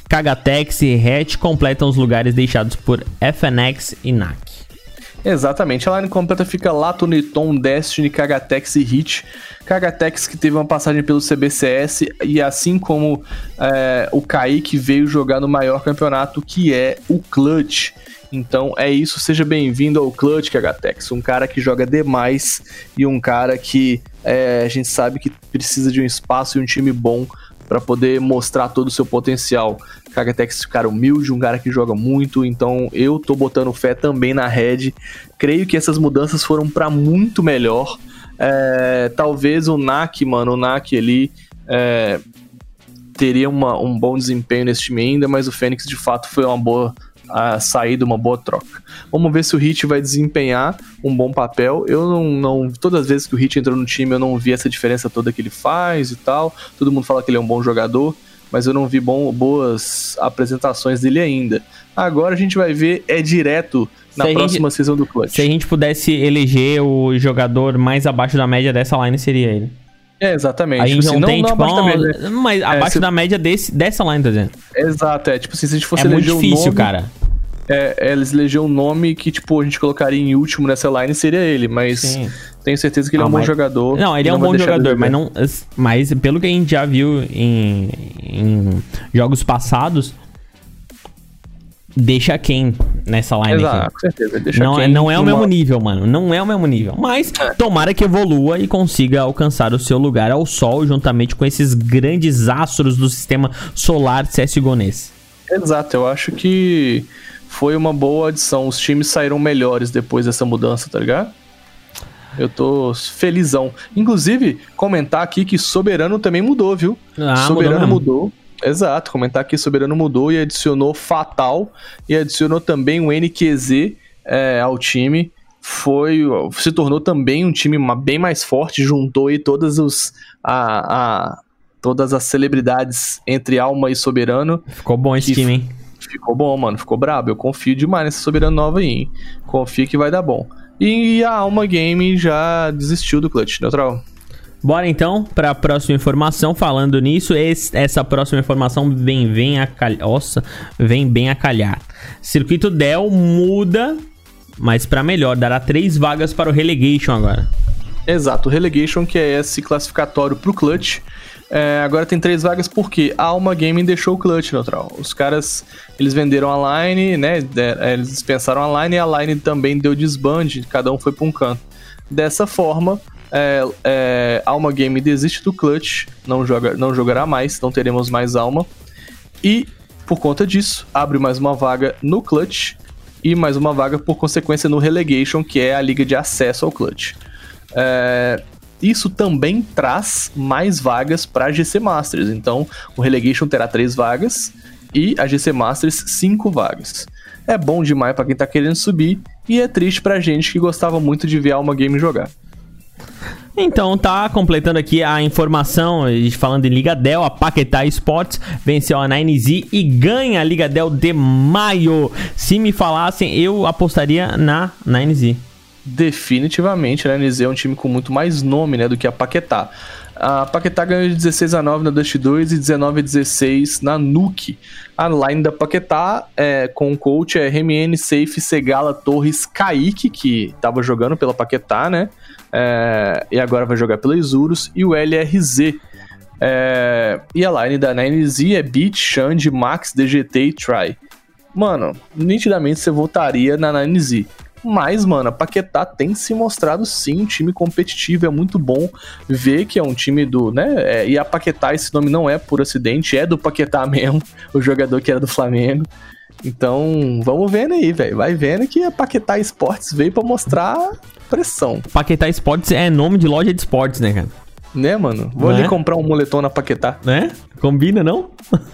Kagatex e Hatch completam os lugares deixados por FNX e NAC. Exatamente. A line completa fica Lato, Niton, Destiny, Kagatex e Hit. Kagatex que teve uma passagem pelo CBCS e assim como é, o Kaique veio jogar no maior campeonato que é o Clutch. Então é isso, seja bem-vindo ao Clutch Kagatex, um cara que joga demais e um cara que é, a gente sabe que precisa de um espaço e um time bom para poder mostrar todo o seu potencial. Kagatex é um cara humilde, um cara que joga muito, então eu tô botando fé também na Red. Creio que essas mudanças foram para muito melhor. É, talvez o NAC, mano, o NAC ali é, teria uma, um bom desempenho nesse time ainda, mas o Fênix de fato foi uma boa a saída, uma boa troca. Vamos ver se o Hit vai desempenhar um bom papel. Eu não, não. Todas as vezes que o Hit entrou no time, eu não vi essa diferença toda que ele faz e tal. Todo mundo fala que ele é um bom jogador, mas eu não vi bom, boas apresentações dele ainda. Agora a gente vai ver, é direto na Se próxima gente- season do Clutch. Se a gente pudesse eleger o jogador mais abaixo da média dessa line, seria ele. É, exatamente. A gente Tipo assim, não, tem, tipo, abaixo da uma- média, mas abaixo se- da média desse, dessa line, tá dizendo? Exato, é. Tipo assim, se a gente fosse É muito eleger um difícil, nome, cara. É, é, eles elegeram um nome que, tipo, a gente colocaria em último nessa line seria ele, mas Sim. tenho certeza que ele é Não, um bom mas- jogador. Não, ele é um bom jogador, mas não. Mas pelo que a gente já viu em, em jogos passados, deixa quem nessa line Exato, aqui. com certeza. Deixa Não, é- quem não é o numa- mesmo nível, mano. Não é o mesmo nível. Mas tomara que evolua e consiga alcançar o seu lugar ao sol, juntamente com esses grandes astros do sistema solar CSGONês. Exato, eu acho que foi uma boa adição. Os times saíram melhores depois dessa mudança, tá ligado? Eu tô felizão. Inclusive, comentar aqui que Soberano também mudou, viu? Ah, Soberano mudou mudou. Exato, comentar aqui Soberano mudou e adicionou Fatal e adicionou também o NQZ é, ao time. Foi, se tornou também um time bem mais forte, juntou aí todas os a, a- todas as celebridades entre Alma e Soberano. Ficou bom esse Que time, hein? Ficou bom, mano, ficou brabo. Eu confio demais nessa Soberano nova aí, hein? Confio que vai dar bom. E a Alma Game já desistiu do Clutch, neutral. Bora então para a próxima informação. Falando nisso, esse- essa próxima informação vem, vem a calhar. Nossa, vem bem a calhar. Circuito Dell muda, mas para melhor, dará três vagas para o Relegation agora. Exato, o Relegation, que é esse classificatório pro Clutch. É, agora tem três vagas porque a Alma Gaming deixou o Clutch neutral. Os caras, eles venderam a line, né? é, Eles dispensaram a line e a line também deu desband, cada um foi pra um canto. Dessa forma, é, é, Alma Gaming desiste do Clutch, não, joga, não jogará mais, não teremos mais Alma. E, por conta disso, abre mais uma vaga no Clutch e mais uma vaga, por consequência, no Relegation, que é a liga de acesso ao Clutch. É, isso também traz mais vagas para a GC Masters. Então, o Relegation terá três vagas e a GC Masters cinco vagas. É bom demais para quem tá querendo subir e é triste pra gente que gostava muito de ver Alma Game jogar. Então tá completando aqui a informação, a gente falando em Liga Dell, a Paquetá Sports venceu a 9Z e ganha a Liga Dell de maio. Se me falassem, eu apostaria na 9Z. Definitivamente? A NZ é um time com muito mais nome, né, do que a Paquetá. A Paquetá ganhou de 16 a 9 na Dust 2 e 19 a 16 na Nuke. A line da Paquetá é, com o coach é RMN, Safe, Segala, Torres, Kaique, que tava jogando pela Paquetá, né? É, e agora vai jogar pela Isurus, e o LRZ. É, e a line da 9Z é Beat, Xande, Max, DGT e Try. Mano, nitidamente você votaria na 9Z. Mas, mano, a Paquetá tem se mostrado sim um time competitivo, é muito bom ver que é um time do, né? é, e a Paquetá, esse nome não é por acidente, é do Paquetá mesmo, o jogador que era do Flamengo. Então, vamos vendo aí, velho. Vai vendo que a Paquetá Esportes veio pra mostrar pressão, Paquetá Sports é nome de loja de esportes, né, cara? né, mano? Vou Né? ali comprar um moletom na Paquetá. Né? Combina, não?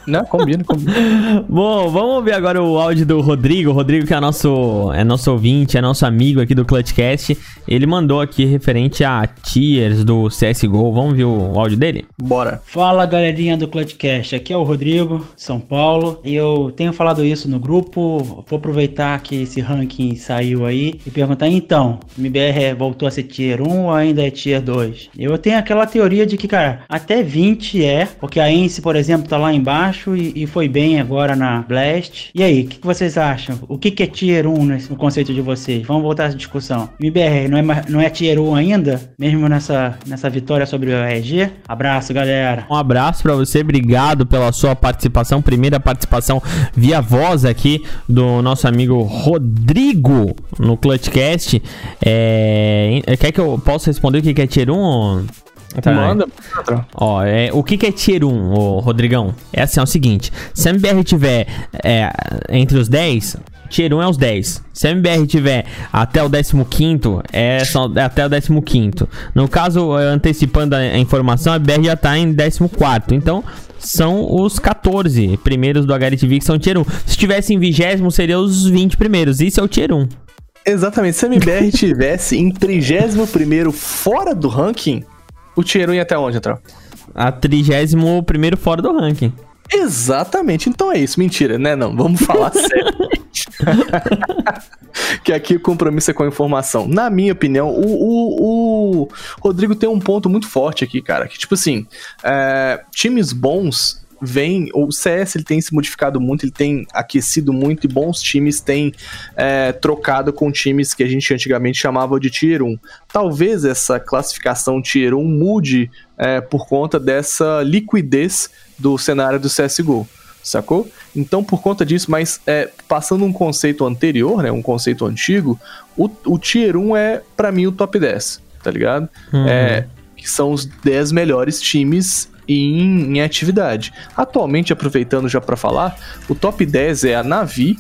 Não, combina, combina. Bom, vamos ouvir agora o áudio do Rodrigo. O Rodrigo, que é nosso, é nosso ouvinte, é nosso amigo aqui do Clutchcast. Ele mandou aqui referente a tiers do CSGO. Vamos ver o áudio dele? Bora. Fala galerinha do Clutchcast, aqui é o Rodrigo, São Paulo. E eu tenho falado isso no grupo. Vou aproveitar que esse ranking saiu aí e perguntar: então, MBR voltou a ser tier 1 ou ainda é tier 2? Eu tenho aquela teoria de que, cara, até 20 é, porque a Ence, por exemplo, tá lá embaixo e, e foi bem agora na Blast. E aí, o que, que, vocês acham? O que, que é tier 1 nesse, no conceito de vocês? Vamos voltar essa discussão. MBR não é, não é tier 1 ainda? Mesmo nessa, nessa vitória sobre o EG? Abraço, galera. Um abraço para você, obrigado pela sua participação. Primeira participação via voz aqui do nosso amigo Rodrigo no Clutchcast. É... Quer que eu possa responder o que é tier 1? Tá. Manda. Ó, é, o que, que é Tier 1, ô, Rodrigão? É assim, é o seguinte: se a MBR tiver é, entre os 10, Tier 1 é os 10. Se a MBR tiver até o 15, é, só, é até o 15. No caso, antecipando a, informação, a MBR já tá em 14. Então, são os 14 primeiros do HLTV que são Tier 1. Se tivesse em 20, seriam os 20 primeiros. Isso é o Tier 1. Exatamente. Se a MBR tivesse em 31 fora do ranking, o Tier 1 ia até onde, Atral? A 31 primeiro fora do ranking. Exatamente, então é isso. Mentira, né? Não, vamos falar sério. que aqui o compromisso é com a informação. Na minha opinião, o, o, o, Rodrigo tem um ponto muito forte aqui, cara. Que, tipo assim, é, times bons vem, o CS ele tem se modificado muito, ele tem aquecido muito e bons times têm é, trocado com times que a gente antigamente chamava de Tier 1. Talvez essa classificação Tier 1 mude é, por conta dessa liquidez do cenário do CSGO, sacou? Então, por conta disso, mas é, passando um conceito anterior, né, um conceito antigo, o, o Tier 1 é, para mim, o top 10, tá ligado? Uhum. É, que são os 10 melhores times em, em atividade. Atualmente, aproveitando já para falar, o top 10 é a Navi,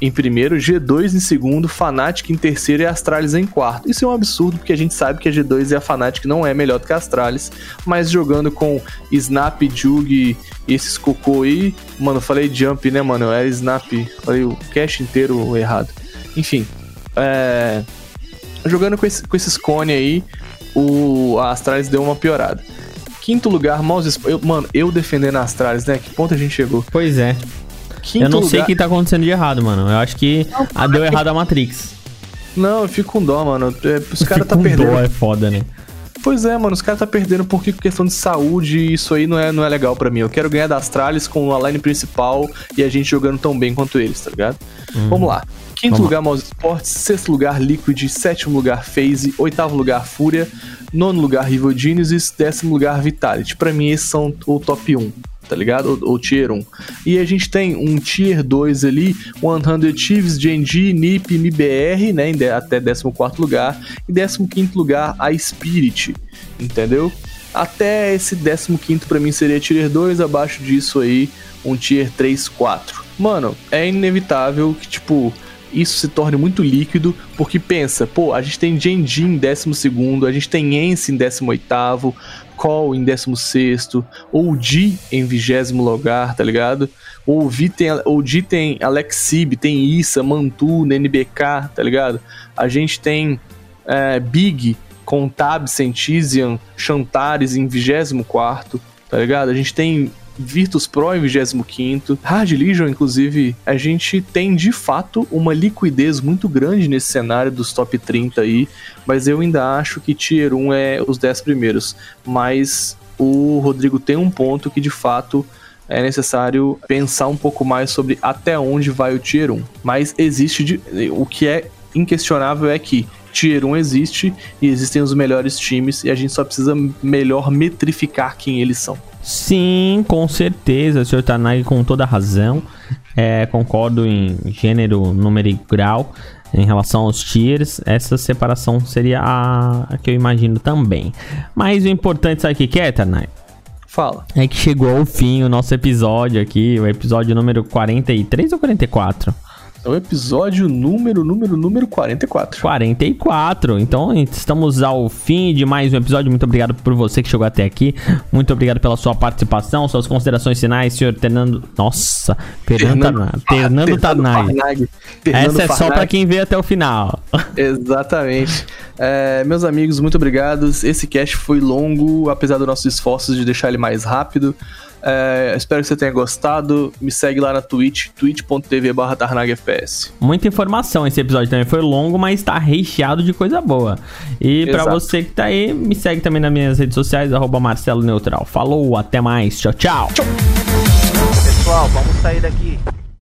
em primeiro, G2 em segundo, Fnatic em terceiro e Astralis em quarto. Isso é um absurdo porque a gente sabe que a G2 e a Fnatic não é melhor do que a Astralis, mas jogando com Snap, Jug e esses cocô aí, mano, falei Jump, né, mano? Era Snap, falei o cache inteiro errado. Enfim, é... jogando com, esse, com esses cone aí, o a Astralis deu uma piorada. Quinto lugar, Mouse. Eu, mano, eu defendendo Astralis, né? Que ponto a gente chegou? Pois é. Quinto eu não lugar... sei o que tá acontecendo de errado, mano. Eu acho que não, a deu errado a Matrix. Não, eu fico com dó, mano. É, os caras tá perdendo. Dó é foda, né? Pois é, mano, os caras tá perdendo porque questão de saúde, isso aí não é, não é legal para mim. Eu quero ganhar da Astralis com a line principal e a gente jogando tão bem quanto eles, tá ligado? Uhum. Vamos lá. Quinto Vamos lugar, Mouse Sports. Sexto lugar, Liquid. Sétimo lugar, FaZe. Oitavo lugar, Fúria. Nono lugar, Rival Genesis. Décimo lugar, Vitality. Pra mim, esses são o top 1 tá ligado? O, o, Tier 1. E a gente tem um Tier 2 ali, 100 Chiefs, GNG, NiP, MBR, né, até 14 lugar, e 15 lugar a Spirit, entendeu? Até esse 15 para mim seria Tier 2, abaixo disso aí, um Tier 3, 4. Mano, é inevitável que, tipo, isso se torne muito líquido, porque pensa, pô, a gente tem Genji em 12, a gente tem Ence em 18, Call em 16, ou Di em 20 lugar, tá ligado? Ou Vi tem, ou tem Alexib, tem Issa, Mantu, NBK, tá ligado? A gente tem é, Big com Tab, Sentisian, Chantares em 24, tá ligado? A gente tem Virtus Pro em 25. Hard Legion, inclusive, a gente tem de fato uma liquidez muito grande nesse cenário dos top 30 aí, mas eu ainda acho que Tier 1 é os 10 primeiros. Mas o Rodrigo tem um ponto que de fato é necessário pensar um pouco mais sobre até onde vai o Tier 1. Mas existe de, o que é inquestionável é que Tier 1 existe e existem os melhores times e a gente só precisa melhor metrificar quem eles são. Sim, com certeza, o Sr. Tanag com toda razão. É, concordo em gênero, número e grau em relação aos tiers. Essa separação seria a, que eu imagino também. Mas o importante, sabe o que é, Tanag? Fala. É que chegou ao fim o nosso episódio aqui, o episódio número 43 ou 44? É o episódio número, número, número 44. 44. Então estamos ao fim de mais um episódio. Muito obrigado por você que chegou até aqui. Muito obrigado pela sua participação, suas considerações finais, senhor Fernando. Nossa, Fernando Tanag. Fernando Tanag. Farnag. Essa é só pra quem vê até o final. Exatamente. É, meus amigos, muito obrigados. Esse cast foi longo, apesar dos nossos esforços de deixar ele mais rápido. É, espero que você tenha gostado. Me segue lá na Twitch, twitch.tv barra tarnagfps. Muita informação. Esse episódio também foi longo, mas tá recheado de coisa boa. E pra Exato. você que tá aí, me segue também nas minhas redes sociais, arroba Marcelo Neutral. Falou, até mais. Tchau, tchau. Pessoal, vamos sair daqui.